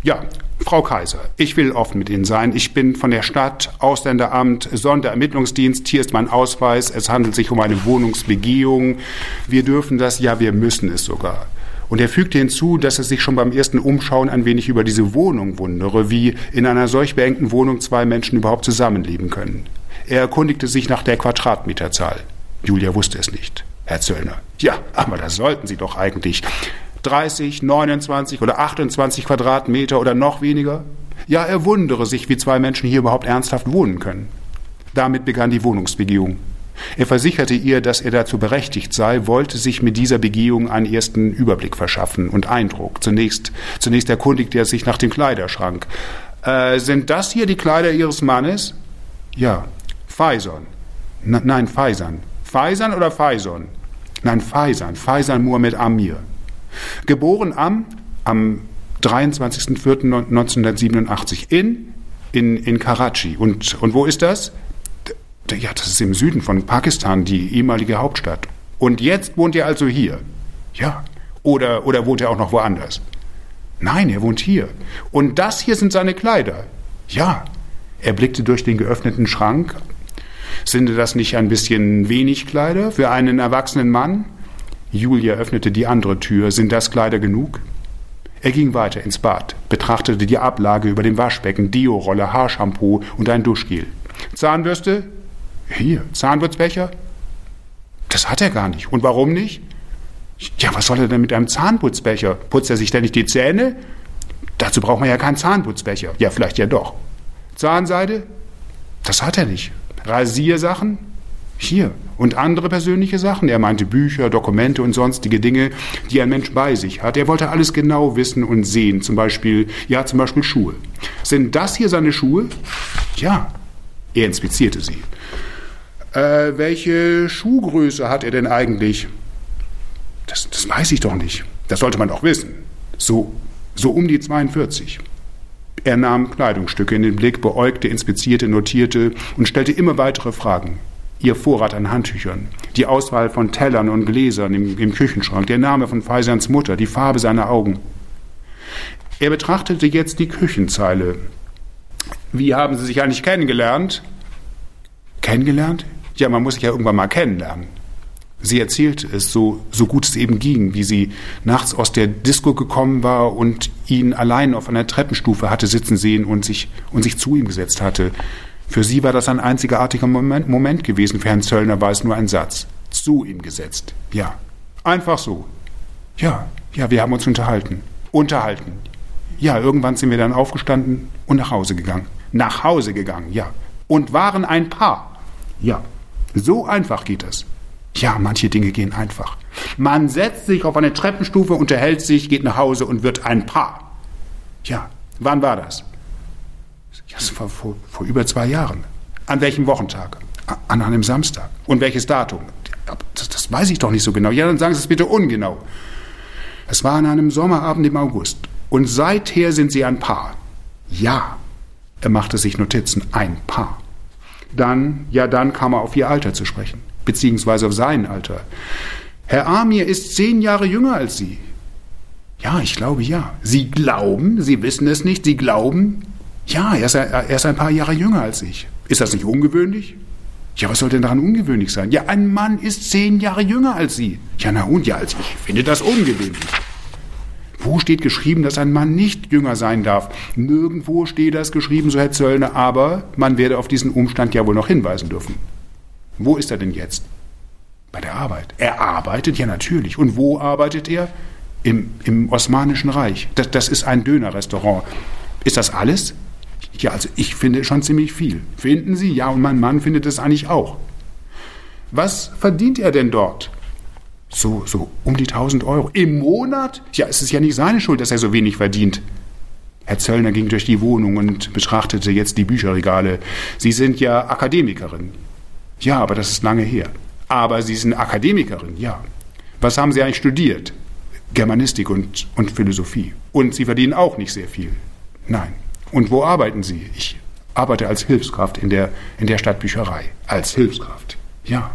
[SPEAKER 1] Ja, Frau Kaiser, ich will offen mit Ihnen sein. Ich bin von der Stadt, Ausländeramt, Sonderermittlungsdienst. Hier ist mein Ausweis. Es handelt sich um eine Wohnungsbegehung. Wir dürfen das, ja, wir müssen es sogar. Und er fügte hinzu, dass er sich schon beim ersten Umschauen ein wenig über diese Wohnung wundere, wie in einer solch beengten Wohnung zwei Menschen überhaupt zusammenleben können. Er erkundigte sich nach der Quadratmeterzahl. Julia wusste es nicht. Herr Zöllner. Ja, aber das sollten Sie doch eigentlich. 30, 29 oder 28 Quadratmeter oder noch weniger? Ja, er wundere sich, wie zwei Menschen hier überhaupt ernsthaft wohnen können. Damit begann die Wohnungsbegehung. Er versicherte ihr, dass er dazu berechtigt sei, wollte sich mit dieser Begehung einen ersten Überblick verschaffen und Eindruck. Zunächst, zunächst erkundigte er sich nach dem Kleiderschrank. Äh, sind das hier die Kleider Ihres Mannes? Ja. Faison. nein, Faisan. Faisan oder Faison? Nein, Faisan. Faisan Muhammad Amir. Geboren am, am 23.04.1987 in, in, in Karachi. Und, und wo ist das? Ja, das ist im Süden von Pakistan, die ehemalige Hauptstadt. Und jetzt wohnt er also hier. Ja. Oder, oder wohnt er auch noch woanders? Nein, er wohnt hier. Und das hier sind seine Kleider. Ja. Er blickte durch den geöffneten Schrank. Sind das nicht ein bisschen wenig Kleider für einen erwachsenen Mann? Julia öffnete die andere Tür. Sind das Kleider genug? Er ging weiter ins Bad, betrachtete die Ablage über dem Waschbecken, Deo-Rolle, Haarshampoo und ein Duschgel. Zahnbürste? Hier, Zahnputzbecher? Das hat er gar nicht. Und warum nicht? Ja, was soll er denn mit einem Zahnputzbecher? Putzt er sich denn nicht die Zähne? Dazu braucht man ja keinen Zahnputzbecher. Ja, vielleicht ja doch. Zahnseide? Das hat er nicht. Rasiersachen? Hier. Und andere persönliche Sachen. Er meinte Bücher, Dokumente und sonstige Dinge, die ein Mensch bei sich hat. Er wollte alles genau wissen und sehen. Zum Beispiel, ja, zum Beispiel Schuhe. Sind das hier seine Schuhe? Ja. Er inspizierte sie. Äh, welche Schuhgröße hat er denn eigentlich? Das, das weiß ich doch nicht. Das sollte man doch wissen. So, so um die 42. Er nahm Kleidungsstücke in den Blick, beäugte, inspizierte, notierte und stellte immer weitere Fragen. Ihr Vorrat an Handtüchern, die Auswahl von Tellern und Gläsern im, im Küchenschrank, der Name von Faisans Mutter, die Farbe seiner Augen. Er betrachtete jetzt die Küchenzeile. Wie haben Sie sich eigentlich kennengelernt? Kennengelernt? Ja, man muss sich ja irgendwann mal kennenlernen. Sie erzählte es so, so gut es eben ging, wie sie nachts aus der Disco gekommen war und ihn allein auf einer Treppenstufe hatte sitzen sehen und sich, und sich zu ihm gesetzt hatte. Für sie war das ein einzigartiger Moment, Moment gewesen, für Herrn Zöllner war es nur ein Satz. Zu ihm gesetzt. Ja. Einfach so. Ja, ja, wir haben uns unterhalten. Unterhalten. Ja, irgendwann sind wir dann aufgestanden und nach Hause gegangen. Nach Hause gegangen, ja. Und waren ein Paar. Ja. So einfach geht es. Ja, manche Dinge gehen einfach. Man setzt sich auf eine Treppenstufe, unterhält sich, geht nach Hause und wird ein Paar. Ja, wann war das? Ja, das war vor, vor über zwei Jahren. An welchem Wochentag? An einem Samstag. Und welches Datum? Das, das weiß ich doch nicht so genau. Ja, dann sagen Sie es bitte ungenau. Es war an einem Sommerabend im August. Und seither sind Sie ein Paar. Ja. Er machte sich Notizen. Ein Paar. Dann, ja, dann kam er auf Ihr Alter zu sprechen beziehungsweise auf sein Alter. Herr Amir ist zehn Jahre jünger als Sie. Ja, ich glaube ja. Sie glauben, Sie wissen es nicht, Sie glauben, ja, er ist, er ist ein paar Jahre jünger als ich. Ist das nicht ungewöhnlich? Ja, was soll denn daran ungewöhnlich sein? Ja, ein Mann ist zehn Jahre jünger als Sie. Ja, na und ja, als ich finde das ungewöhnlich. Wo steht geschrieben, dass ein Mann nicht jünger sein darf? Nirgendwo steht das geschrieben, so Herr Zöllner, aber man werde auf diesen Umstand ja wohl noch hinweisen dürfen. Wo ist er denn jetzt? Bei der Arbeit. Er arbeitet ja natürlich. Und wo arbeitet er? Im, im Osmanischen Reich. Das, das ist ein Dönerrestaurant. Ist das alles? Ja, also ich finde schon ziemlich viel. Finden Sie? Ja, und mein Mann findet es eigentlich auch. Was verdient er denn dort? So, so um die 1000 Euro. Im Monat? Ja, es ist ja nicht seine Schuld, dass er so wenig verdient. Herr Zöllner ging durch die Wohnung und betrachtete jetzt die Bücherregale. Sie sind ja Akademikerin. Ja, aber das ist lange her. Aber Sie sind Akademikerin, ja. Was haben Sie eigentlich studiert? Germanistik und, und Philosophie. Und Sie verdienen auch nicht sehr viel. Nein. Und wo arbeiten Sie? Ich arbeite als Hilfskraft in der, in der Stadtbücherei. Als Hilfskraft. Ja.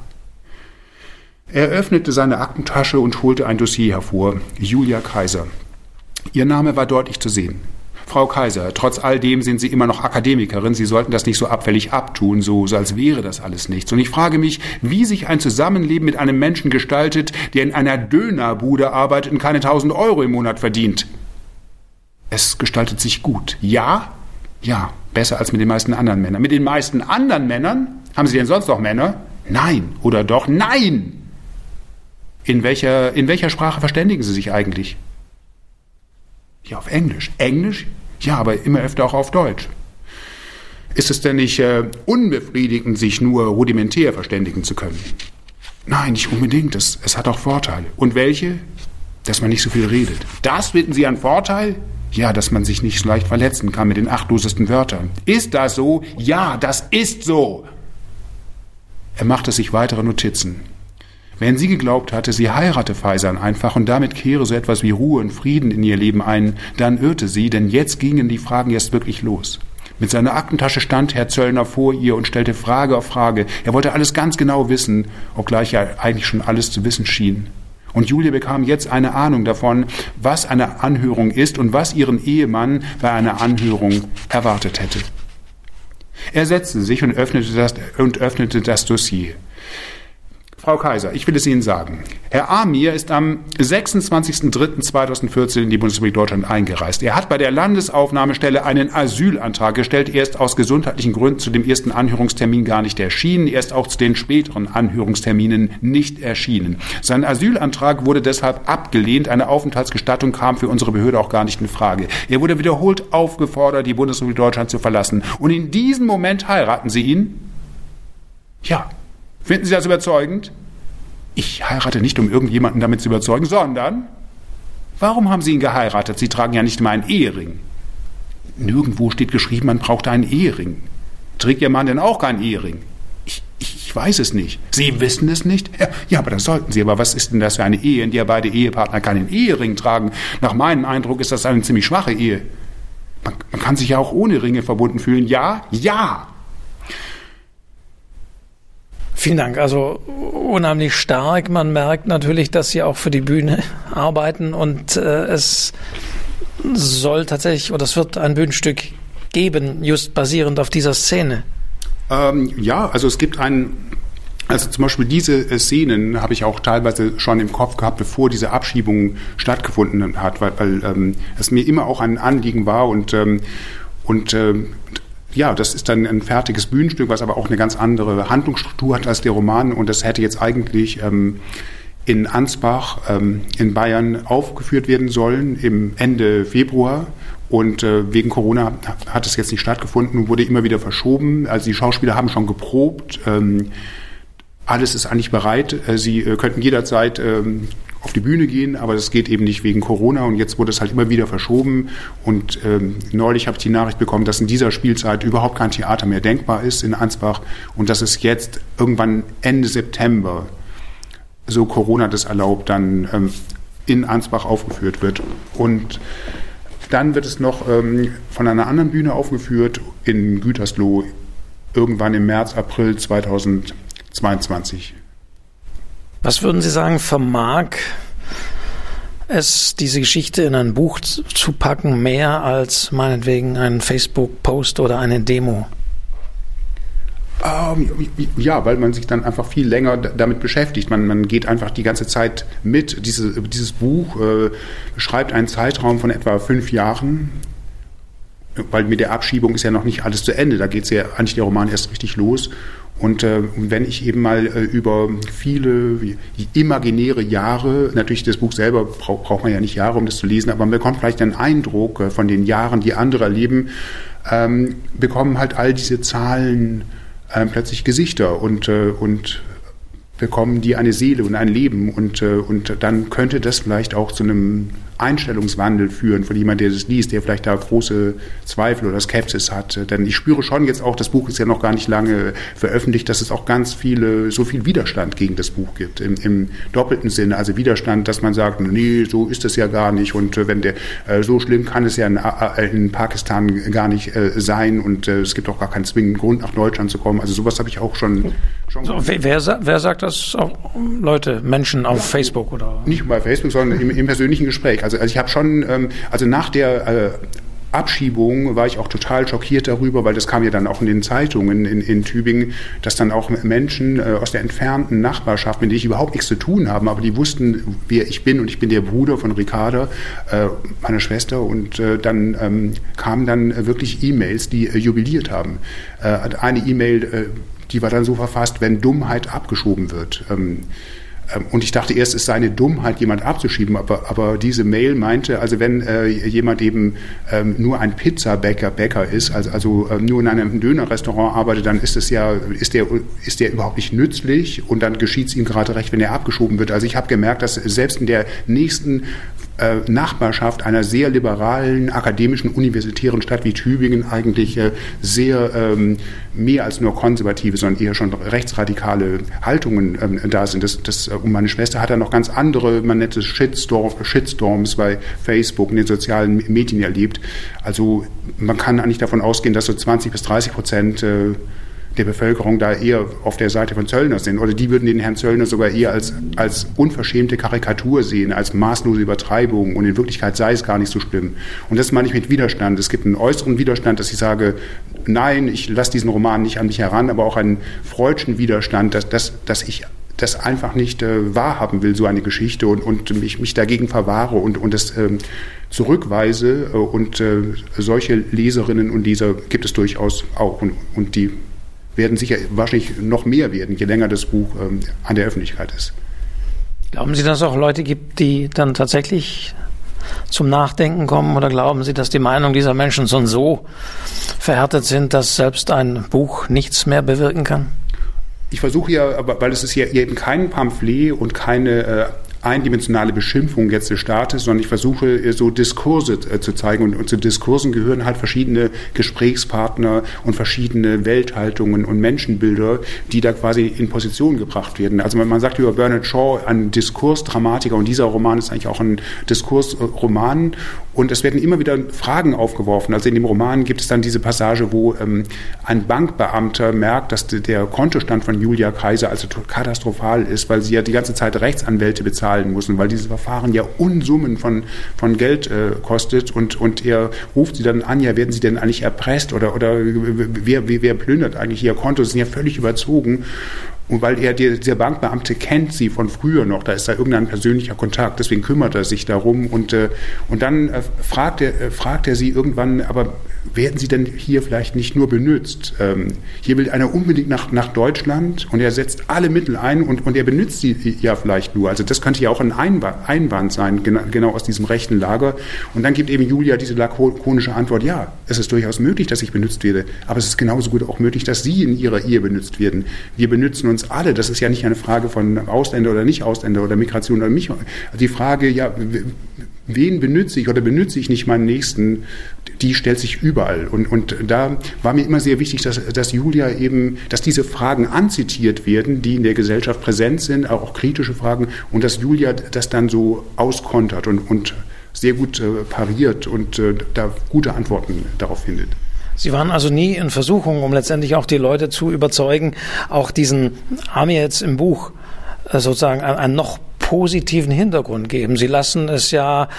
[SPEAKER 1] Er öffnete seine Aktentasche und holte ein Dossier hervor. Julia Kaiser. Ihr Name war deutlich zu sehen. Frau Kaiser, trotz all dem sind Sie immer noch Akademikerin. Sie sollten das nicht so abfällig abtun, so, so als wäre das alles nichts. Und ich frage mich, wie sich ein Zusammenleben mit einem Menschen gestaltet, der in einer Dönerbude arbeitet und keine tausend Euro im Monat verdient. Es gestaltet sich gut. Ja? Ja, besser als mit den meisten anderen Männern. Mit den meisten anderen Männern? Haben Sie denn sonst noch Männer? Nein. Oder doch? Nein! In welcher, in welcher Sprache verständigen Sie sich eigentlich? Ja, auf Englisch. Englisch? Ja, aber immer öfter auch auf Deutsch. Ist es denn nicht äh, unbefriedigend, sich nur rudimentär verständigen zu können? Nein, nicht unbedingt. Es, es hat auch Vorteile. Und welche? Dass man nicht so viel redet. Das finden Sie einen Vorteil? Ja, dass man sich nicht so leicht verletzen kann mit den achtlosesten Wörtern. Ist das so? Ja, das ist so. Er machte sich weitere Notizen. Wenn sie geglaubt hatte, sie heirate Faisan einfach und damit kehre so etwas wie Ruhe und Frieden in ihr Leben ein, dann irrte sie, denn jetzt gingen die Fragen erst wirklich los. Mit seiner Aktentasche stand Herr Zöllner vor ihr und stellte Frage auf Frage. Er wollte alles ganz genau wissen, obgleich er eigentlich schon alles zu wissen schien. Und Julia bekam jetzt eine Ahnung davon, was eine Anhörung ist und was ihren Ehemann bei einer Anhörung erwartet hätte. Er setzte sich und öffnete das, und öffnete das Dossier. Frau Kaiser, ich will es Ihnen sagen. Herr Amir ist am 26.03.2014 in die Bundesrepublik Deutschland eingereist. Er hat bei der Landesaufnahmestelle einen Asylantrag gestellt. Er ist aus gesundheitlichen Gründen zu dem ersten Anhörungstermin gar nicht erschienen. Er ist auch zu den späteren Anhörungsterminen nicht erschienen. Sein Asylantrag wurde deshalb abgelehnt. Eine Aufenthaltsgestattung kam für unsere Behörde auch gar nicht in Frage. Er wurde wiederholt aufgefordert, die Bundesrepublik Deutschland zu verlassen. Und in diesem Moment heiraten Sie ihn? Ja, Finden Sie das überzeugend? Ich heirate nicht, um irgendjemanden damit zu überzeugen, sondern warum haben Sie ihn geheiratet? Sie tragen ja nicht mal einen Ehering. Nirgendwo steht geschrieben, man braucht einen Ehering. Trägt Ihr Mann denn auch keinen Ehering? Ich, ich, weiß es nicht. Sie wissen es nicht? Ja, ja, aber das sollten Sie. Aber was ist denn das für eine Ehe, in der beide Ehepartner keinen Ehering tragen? Nach meinem Eindruck ist das eine ziemlich schwache Ehe. Man, man kann sich ja auch ohne Ringe verbunden fühlen. Ja, ja.
[SPEAKER 3] Vielen Dank. Also unheimlich stark. Man merkt natürlich, dass Sie auch für die Bühne arbeiten und äh, es soll tatsächlich oder es wird ein Bühnenstück geben, just basierend auf dieser Szene.
[SPEAKER 1] Ähm, ja, also es gibt ein also zum Beispiel diese äh, Szenen habe ich auch teilweise schon im Kopf gehabt, bevor diese Abschiebung stattgefunden hat, weil, weil ähm, es mir immer auch ein Anliegen war und, ähm, und ähm, ja, das ist dann ein fertiges Bühnenstück, was aber auch eine ganz andere Handlungsstruktur hat als der Roman und das hätte jetzt eigentlich ähm, in Ansbach ähm, in Bayern aufgeführt werden sollen im Ende Februar und äh, wegen Corona hat es jetzt nicht stattgefunden und wurde immer wieder verschoben. Also die Schauspieler haben schon geprobt. Ähm, alles ist eigentlich bereit. Äh, sie äh, könnten jederzeit ähm, auf die Bühne gehen, aber das geht eben nicht wegen Corona und jetzt wurde es halt immer wieder verschoben und ähm, neulich habe ich die Nachricht bekommen, dass in dieser Spielzeit überhaupt kein Theater mehr denkbar ist in Ansbach und dass es jetzt irgendwann Ende September, so Corona das erlaubt, dann ähm, in Ansbach aufgeführt wird und dann wird es noch ähm, von einer anderen Bühne aufgeführt in Gütersloh irgendwann im März, April 2022.
[SPEAKER 3] Was würden Sie sagen, vermag es, diese Geschichte in ein Buch zu packen, mehr als meinetwegen einen Facebook-Post oder eine Demo?
[SPEAKER 1] Ähm, ja, weil man sich dann einfach viel länger damit beschäftigt. Man, man geht einfach die ganze Zeit mit. Diese, dieses Buch äh, beschreibt einen Zeitraum von etwa fünf Jahren, weil mit der Abschiebung ist ja noch nicht alles zu Ende. Da geht ja eigentlich der Roman erst richtig los. Und äh, wenn ich eben mal äh, über viele imaginäre Jahre, natürlich das Buch selber braucht, braucht man ja nicht Jahre, um das zu lesen, aber man bekommt vielleicht einen Eindruck äh, von den Jahren, die andere erleben, ähm, bekommen halt all diese Zahlen äh, plötzlich Gesichter und, äh, und bekommen die eine Seele und ein Leben und, äh, und dann könnte das vielleicht auch zu einem Einstellungswandel führen von jemand, der das liest, der vielleicht da große Zweifel oder Skepsis hat. Denn ich spüre schon jetzt auch, das Buch ist ja noch gar nicht lange veröffentlicht, dass es auch ganz viele, so viel Widerstand gegen das Buch gibt. Im, im doppelten Sinne, also Widerstand, dass man sagt, nee, so ist es ja gar nicht und äh, wenn der, äh, so schlimm kann es ja in, äh, in Pakistan gar nicht sein und es gibt auch gar keinen zwingenden Grund, nach Deutschland zu kommen. Also sowas habe ich auch schon, schon
[SPEAKER 3] so, wer, wer, sagt das? Leute, Menschen auf Facebook oder?
[SPEAKER 1] Nicht bei Facebook, sondern im, im persönlichen Gespräch. Also, also ich habe schon, ähm, also nach der äh, Abschiebung war ich auch total schockiert darüber, weil das kam ja dann auch in den Zeitungen in, in Tübingen, dass dann auch Menschen äh, aus der entfernten Nachbarschaft, mit denen ich überhaupt nichts zu tun habe, aber die wussten, wer ich bin und ich bin der Bruder von Ricarda, äh, meiner Schwester und äh, dann ähm, kamen dann wirklich E-Mails, die jubiliert haben. Eine E-Mail, die war dann so verfasst, wenn Dummheit abgeschoben wird. Ähm, und ich dachte erst, es sei eine Dummheit, jemand abzuschieben, aber, aber diese Mail meinte, also wenn äh, jemand eben ähm, nur ein Pizzabäcker Bäcker ist, also, also ähm, nur in einem Dönerrestaurant arbeitet, dann ist es ja, ist der, ist der überhaupt nicht nützlich und dann geschieht es ihm gerade recht, wenn er abgeschoben wird. Also ich habe gemerkt, dass selbst in der nächsten Nachbarschaft einer sehr liberalen, akademischen, universitären Stadt wie Tübingen eigentlich äh, sehr ähm, mehr als nur konservative, sondern eher schon rechtsradikale Haltungen ähm, da sind. Das, das, äh, und meine Schwester hat dann noch ganz andere, man nennt es Shitstorm, Shitstorms bei Facebook und den sozialen Medien erlebt. Also man kann eigentlich davon ausgehen, dass so 20 bis 30 Prozent äh, der Bevölkerung da eher auf der Seite von Zöllner sind. Oder die würden den Herrn Zöllner sogar eher als, als unverschämte Karikatur sehen, als maßlose Übertreibung. Und in Wirklichkeit sei es gar nicht so schlimm. Und das meine ich mit Widerstand. Es gibt einen äußeren Widerstand, dass ich sage, nein, ich lasse diesen Roman nicht an mich heran, aber auch einen freudschen Widerstand, dass, dass, dass ich das einfach nicht äh, wahrhaben will, so eine Geschichte, und, und mich, mich dagegen verwahre und, und das ähm, zurückweise. Äh, und äh, solche Leserinnen und Leser gibt es durchaus auch. Und, und die werden sicher wahrscheinlich noch mehr werden, je länger das Buch ähm, an der Öffentlichkeit ist.
[SPEAKER 3] Glauben Sie, dass es auch Leute gibt, die dann tatsächlich zum Nachdenken kommen oder glauben Sie, dass die Meinung dieser Menschen schon so verhärtet sind, dass selbst ein Buch nichts mehr bewirken kann?
[SPEAKER 1] Ich versuche ja, weil es ist ja eben kein Pamphlet und keine äh, eindimensionale Beschimpfung jetzt des Staates, sondern ich versuche so Diskurse äh, zu zeigen und, und zu Diskursen gehören halt verschiedene Gesprächspartner und verschiedene Welthaltungen und Menschenbilder, die da quasi in Position gebracht werden. Also man, man sagt über Bernard Shaw ein Diskursdramatiker und dieser Roman ist eigentlich auch ein Diskursroman und es werden immer wieder Fragen aufgeworfen. Also in dem Roman gibt es dann diese Passage, wo ähm, ein Bankbeamter merkt, dass der Kontostand von Julia Kaiser also katastrophal ist, weil sie ja die ganze Zeit Rechtsanwälte bezahlen müssen, weil dieses Verfahren ja Unsummen von, von Geld äh, kostet und, und er ruft sie dann an, ja, werden sie denn eigentlich erpresst oder, oder wer, wer, wer plündert eigentlich ihr Konto? Sie sind ja völlig überzogen. Und weil er, dieser Bankbeamte kennt sie von früher noch, da ist da irgendein persönlicher Kontakt, deswegen kümmert er sich darum. Und, äh, und dann äh, fragt, er, äh, fragt er sie irgendwann, aber werden sie denn hier vielleicht nicht nur benutzt? Ähm, hier will einer unbedingt nach, nach Deutschland und er setzt alle Mittel ein und, und er benutzt sie ja vielleicht nur. Also das könnte ja auch ein Einwand sein, genau, genau aus diesem rechten Lager. Und dann gibt eben Julia diese lakonische Antwort, ja, es ist durchaus möglich, dass ich benutzt werde, aber es ist genauso gut auch möglich, dass Sie in Ihrer Ehe benutzt werden. Wir benutzen uns alle. Das ist ja nicht eine Frage von Ausländer oder Nicht-Ausländer oder Migration oder mich. Die Frage, ja, wen benütze ich oder benütze ich nicht meinen Nächsten, die stellt sich überall. Und, und da war mir immer sehr wichtig, dass, dass Julia eben, dass diese Fragen anzitiert werden, die in der Gesellschaft präsent sind, auch kritische Fragen, und dass Julia das dann so auskontert und, und sehr gut äh, pariert und äh, da gute Antworten darauf findet.
[SPEAKER 3] Sie waren also nie in Versuchung, um letztendlich auch die Leute zu überzeugen, auch diesen Army jetzt im Buch äh, sozusagen ein, noch positiven Hintergrund geben. Sie lassen es ja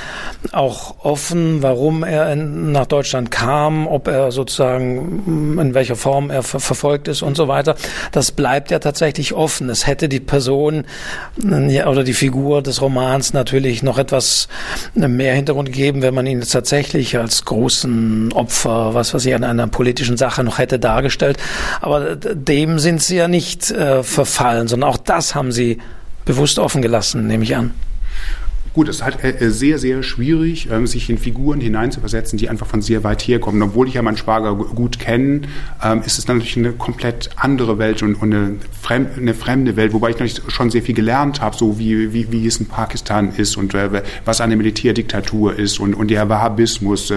[SPEAKER 3] auch offen, warum er in, nach Deutschland kam, ob er sozusagen mm, in welcher Form er ver verfolgt ist und so weiter. Das bleibt ja tatsächlich offen. Es hätte die Person mm, oder die Figur des Romans natürlich noch etwas mehr Hintergrund gegeben, wenn man ihn tatsächlich als großen Opfer, was weiß ich, an einer politischen Sache noch hätte dargestellt. Aber dem sind sie ja nicht äh, verfallen, sondern auch das haben sie bewusst offen gelassen, nehme ich an.
[SPEAKER 1] Gut, es ist halt äh, sehr, sehr schwierig, ähm, sich in Figuren hineinzuversetzen, die einfach von sehr weit herkommen. Obwohl ich ja meinen Schwager gut kenne, ähm, ist es natürlich eine komplett andere Welt und eine fremde Welt, wobei ich natürlich schon sehr viel gelernt habe, so wie, wie, wie es in Pakistan ist und äh, was eine Militärdiktatur ist und, und der Wahhabismus.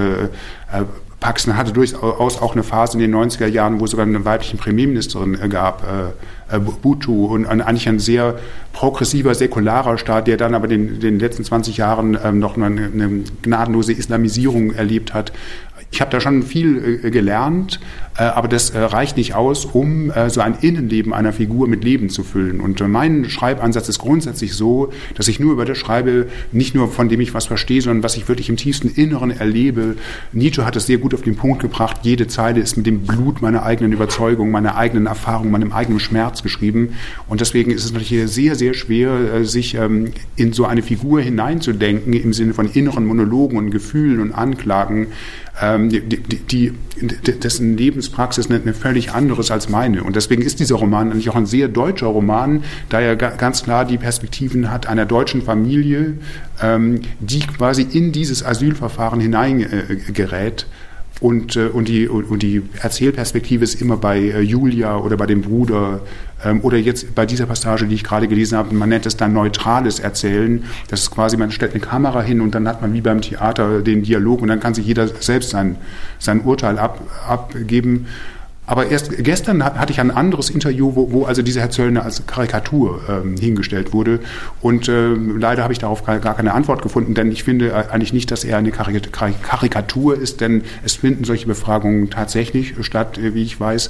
[SPEAKER 1] Äh, Pakistan hatte durchaus auch eine Phase in den 90er Jahren, wo es sogar eine weibliche Premierministerin gab, äh, Bhutto und eigentlich ein sehr progressiver, säkularer Staat, der dann aber in den letzten 20 Jahren ähm, noch eine, eine gnadenlose Islamisierung erlebt hat. Ich habe da schon viel äh, gelernt, äh, aber das äh, reicht nicht aus, um äh, so ein Innenleben einer Figur mit Leben zu füllen. Und äh, mein Schreibansatz ist grundsätzlich so, dass ich nur über das schreibe, nicht nur von dem ich was verstehe, sondern was ich wirklich im tiefsten Inneren erlebe. Nietzsche hat es sehr gut auf den Punkt gebracht. Jede Zeile ist mit dem Blut meiner eigenen Überzeugung, meiner eigenen Erfahrung, meinem eigenen Schmerz geschrieben. Und deswegen ist es natürlich sehr, sehr schwer, äh, sich ähm, in so eine Figur hineinzudenken im Sinne von inneren Monologen und Gefühlen und Anklagen ähm, die, die, dessen Lebenspraxis eine, völlig anderes als meine. Und deswegen ist dieser Roman eigentlich auch ein sehr deutscher Roman, da er ganz klar die Perspektiven hat einer deutschen Familie, ähm, die quasi in dieses Asylverfahren hineingerät. Äh, und, äh, und, die, und die Erzählperspektive ist immer bei äh, Julia oder bei dem Bruder ähm, oder jetzt bei dieser Passage, die ich gerade gelesen habe, man nennt es dann neutrales Erzählen. Das ist quasi, man stellt eine Kamera hin und dann hat man wie beim Theater den Dialog und dann kann sich jeder selbst sein, sein Urteil ab, abgeben. Aber erst gestern hatte ich ein anderes Interview, wo, wo also dieser Herr Zöllner als Karikatur ähm, hingestellt wurde. Und äh, leider habe ich darauf gar, keine Antwort gefunden, denn ich finde eigentlich nicht, dass er eine Karikatur ist, denn es finden solche Befragungen tatsächlich statt, äh, wie ich weiß.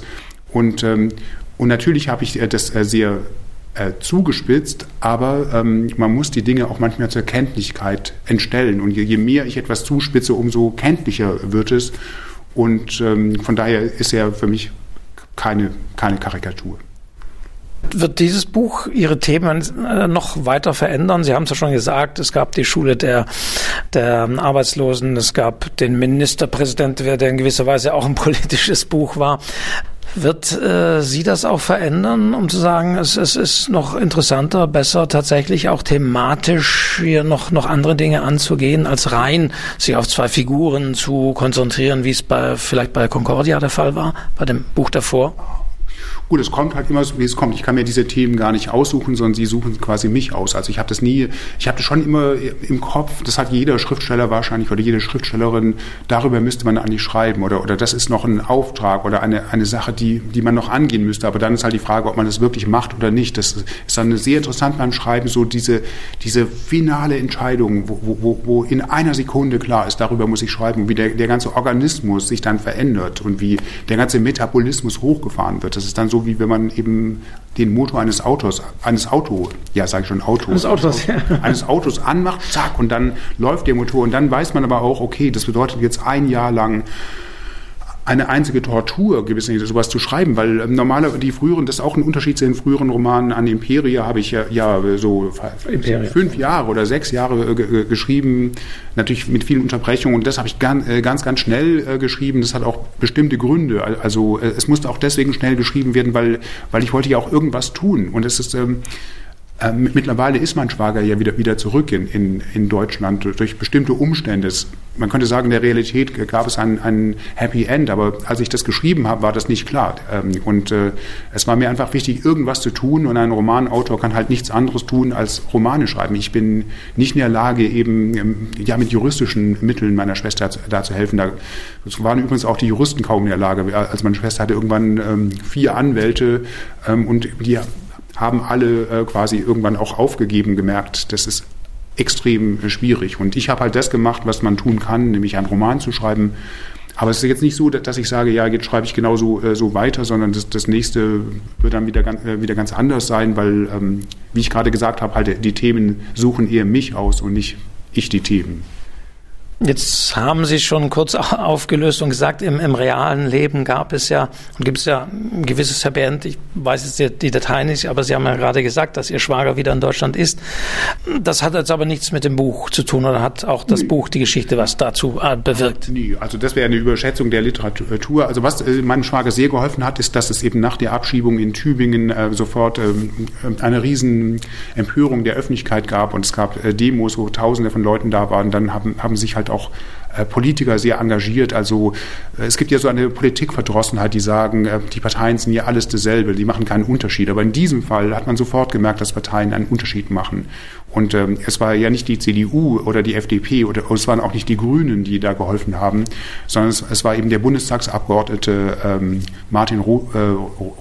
[SPEAKER 1] Und, ähm, und natürlich habe ich äh, das äh, sehr äh, zugespitzt, aber ähm, man muss die Dinge auch manchmal zur Kenntlichkeit entstellen. Und je, je mehr ich etwas zuspitze, umso kenntlicher wird es. Und ähm, von daher ist er für mich keine, keine Karikatur.
[SPEAKER 3] Wird dieses Buch Ihre Themen äh, noch weiter verändern? Sie haben es ja schon gesagt, es gab die Schule der, der Arbeitslosen, es gab den Ministerpräsidenten, der in gewisser Weise auch ein politisches Buch war. Wird äh, Sie das auch verändern, um zu sagen, es, es ist noch interessanter, besser tatsächlich auch thematisch hier noch, noch andere Dinge anzugehen, als rein sich auf zwei Figuren zu konzentrieren, wie es bei, vielleicht bei Concordia der Fall war, bei dem Buch davor?
[SPEAKER 1] Gut, es kommt halt immer so, wie es kommt. Ich kann mir diese Themen gar nicht aussuchen, sondern sie suchen quasi mich aus. Also ich habe das nie, ich habe das schon immer im Kopf, das hat jeder Schriftsteller wahrscheinlich oder jede Schriftstellerin, darüber müsste man eigentlich schreiben oder, oder das ist noch ein Auftrag oder eine, eine Sache, die, die man noch angehen müsste. Aber dann ist halt die Frage, ob man das wirklich macht oder nicht. Das ist dann sehr interessant beim Schreiben, so diese, diese finale Entscheidung, wo, wo, wo in einer Sekunde klar ist, darüber muss ich schreiben, wie der, der ganze Organismus sich dann verändert und wie der ganze Metabolismus hochgefahren wird. Das ist dann so wie wenn man eben den Motor eines Autos, eines Auto, ja sage ich schon Auto,
[SPEAKER 3] eines Autos,
[SPEAKER 1] ja. eines Autos anmacht, zack und dann läuft der Motor und dann weiß man aber auch, okay, das bedeutet jetzt ein Jahr lang eine einzige Tortur, gewissermaßen sowas zu schreiben, weil ähm, normalerweise die früheren, das ist auch ein Unterschied zu den früheren Romanen an Imperia, habe ich ja, ja so Imperia. fünf Jahre oder sechs Jahre äh, geschrieben, natürlich mit vielen Unterbrechungen und das habe ich ganz, äh, ganz, ganz schnell äh, geschrieben. Das hat auch bestimmte Gründe. Also äh, es musste auch deswegen schnell geschrieben werden, weil, weil ich wollte ja auch irgendwas tun und es ist ähm, ähm, mittlerweile ist mein Schwager ja wieder, wieder zurück in, in, in Deutschland durch bestimmte Umstände. Man könnte sagen, in der Realität gab es ein, ein Happy End, aber als ich das geschrieben habe, war das nicht klar. Ähm, und äh, es war mir einfach wichtig, irgendwas zu tun und ein Romanautor kann halt nichts anderes tun als Romane schreiben. Ich bin nicht in der Lage, eben ähm, ja mit juristischen Mitteln meiner Schwester da zu helfen. Da waren übrigens auch die Juristen kaum in der Lage. Also meine Schwester hatte irgendwann ähm, vier Anwälte ähm, und die haben alle äh, quasi irgendwann auch aufgegeben, gemerkt, das ist extrem schwierig. Und ich habe halt das gemacht, was man tun kann, nämlich einen Roman zu schreiben. Aber es ist jetzt nicht so, dass ich sage, ja, jetzt schreibe ich genauso äh, so weiter, sondern das, das nächste wird dann wieder ganz, äh, wieder ganz anders sein, weil, ähm, wie ich gerade gesagt habe, halt die Themen suchen eher mich aus und nicht ich die Themen.
[SPEAKER 3] Jetzt haben Sie schon kurz aufgelöst und gesagt, im, im realen Leben gab es ja und gibt es ja ein gewisses Happy End. Ich weiß jetzt die, die Datei nicht, aber Sie haben ja gerade gesagt, dass Ihr Schwager wieder in Deutschland ist. Das hat jetzt aber nichts mit dem Buch zu tun oder hat auch das nee. Buch die Geschichte was dazu äh, bewirkt?
[SPEAKER 1] Nee, also das wäre eine Überschätzung der Literatur. Also was äh, meinem Schwager sehr geholfen hat, ist, dass es eben nach der Abschiebung in Tübingen äh, sofort ähm, eine riesen Empörung der Öffentlichkeit gab und es gab äh, Demos, wo Tausende von Leuten da waren. Dann haben, haben sich halt auch äh, Politiker sehr engagiert. Also äh, es gibt ja so eine Politikverdrossenheit, die sagen, äh, die Parteien sind ja alles dasselbe, die machen keinen Unterschied. Aber in diesem Fall hat man sofort gemerkt, dass Parteien einen Unterschied machen. Und ähm, es war ja nicht die CDU oder die FDP oder es waren auch nicht die Grünen, die da geholfen haben, sondern es, es war eben der Bundestagsabgeordnete ähm, Martin Ro äh,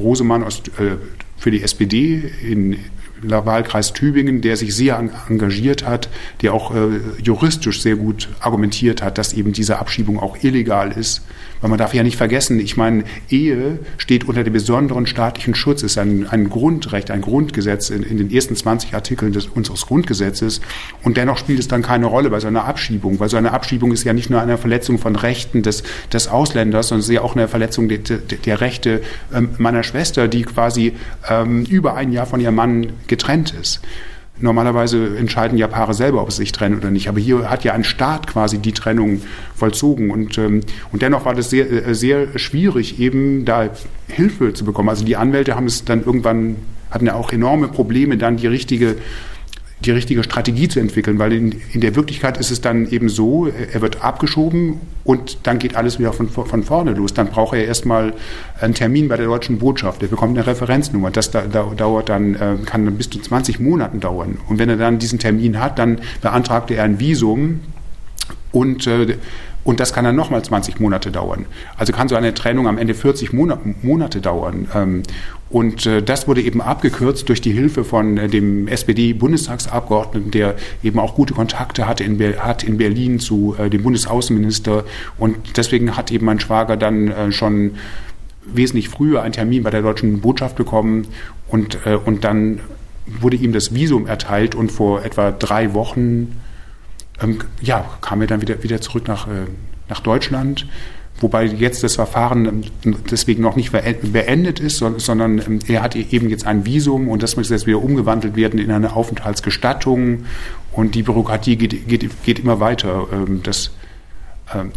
[SPEAKER 1] Rosemann aus, äh, für die SPD in Wahlkreis Tübingen, der sich sehr engagiert hat, der auch äh, juristisch sehr gut argumentiert hat, dass eben diese Abschiebung auch illegal ist. Weil man darf ja nicht vergessen, ich meine, Ehe steht unter dem besonderen staatlichen Schutz, ist ein, ein Grundrecht, ein Grundgesetz in, in den ersten 20 Artikeln des, unseres Grundgesetzes. Und dennoch spielt es dann keine Rolle bei so einer Abschiebung, weil so eine Abschiebung ist ja nicht nur eine Verletzung von Rechten des, des Ausländers, sondern es ist ja auch eine Verletzung der, der, der Rechte ähm, meiner Schwester, die quasi ähm, über ein Jahr von ihrem Mann getrennt ist. Normalerweise entscheiden ja Paare selber, ob sie sich trennen oder nicht. Aber hier hat ja ein Staat quasi die Trennung vollzogen. Und, ähm, und dennoch war das sehr, äh, sehr schwierig, eben da Hilfe zu bekommen. Also die Anwälte haben es dann irgendwann, hatten ja auch enorme Probleme, dann die richtige die richtige Strategie zu entwickeln, weil in, in, der Wirklichkeit ist es dann eben so, er wird abgeschoben und dann geht alles wieder von, von vorne los. Dann braucht er erstmal einen Termin bei der deutschen Botschaft, er bekommt eine Referenznummer. Das da, da, dauert dann, äh, kann dann bis zu 20 Monaten dauern. Und wenn er dann diesen Termin hat, dann beantragt er ein Visum und äh, und das kann dann nochmal 20 Monate dauern. Also kann so eine Trennung am Ende 40 Monate dauern. Und äh, das wurde eben abgekürzt durch die Hilfe von äh, dem SPD-Bundestagsabgeordneten, der eben auch gute Kontakte hatte in, hat in Berlin zu äh, dem Bundesaußenminister. Und deswegen hat eben mein Schwager dann schon wesentlich früher einen Termin bei der deutschen Botschaft bekommen und, und dann wurde ihm das Visum erteilt und vor etwa drei Wochen ähm, ja, kam er dann wieder, wieder zurück nach, nach Deutschland. Wobei jetzt das Verfahren ähm, deswegen noch nicht beendet ist, sondern ähm, er hat eben jetzt ein Visum und das muss jetzt wieder umgewandelt werden in eine Aufenthaltsgestattung und die Bürokratie geht, geht, geht immer weiter. Ähm, das,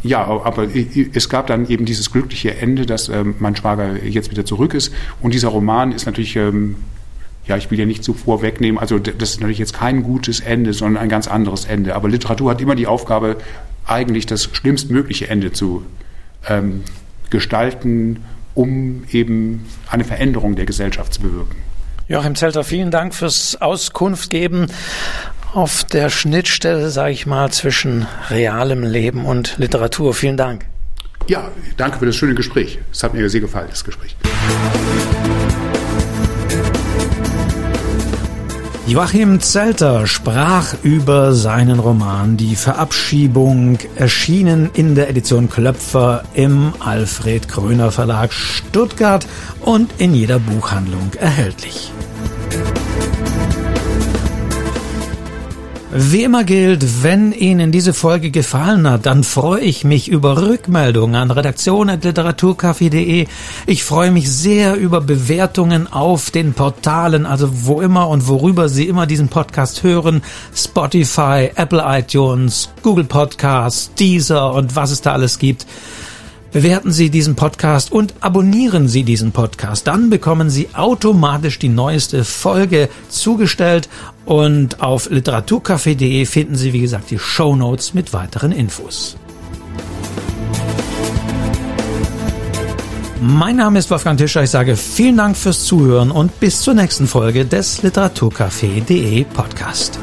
[SPEAKER 1] ja, aber es gab dann eben dieses glückliche Ende, dass mein Schwager jetzt wieder zurück ist und dieser Roman ist natürlich ja, ich will ja nicht so vorwegnehmen, also das ist natürlich jetzt kein gutes Ende, sondern ein ganz anderes Ende. Aber Literatur hat immer die Aufgabe, eigentlich das schlimmstmögliche Ende zu ähm, gestalten um eben eine Veränderung der Gesellschaft zu bewirken.
[SPEAKER 3] Joachim Zelter, vielen Dank fürs Auskunft geben auf der Schnittstelle, sage ich mal, zwischen realem Leben und Literatur. Vielen Dank.
[SPEAKER 1] Ja, danke für das schöne Gespräch. Es hat mir sehr gefallen, das Gespräch.
[SPEAKER 3] Joachim Zelter sprach über seinen Roman Die Verabschiebung, erschienen in der Edition Klöpfer im Alfred Kröner Verlag Stuttgart und in jeder Buchhandlung erhältlich. Wie immer gilt, wenn Ihnen diese Folge gefallen hat, dann freue ich mich über Rückmeldungen an redaktion.literaturcafé.de. Ich freue mich sehr über Bewertungen auf den Portalen, also wo immer und worüber Sie immer diesen Podcast hören. Spotify, Apple iTunes, Google Podcasts, Deezer und was es da alles gibt. Bewerten Sie diesen Podcast und abonnieren Sie diesen Podcast. Dann bekommen Sie automatisch die neueste Folge zugestellt und auf literaturcafé.de finden Sie, wie gesagt, die Show Notes mit weiteren Infos. Mein Name ist Wolfgang Tischer. Ich sage vielen Dank fürs Zuhören und bis zur nächsten Folge des Literaturcafé.de Podcast.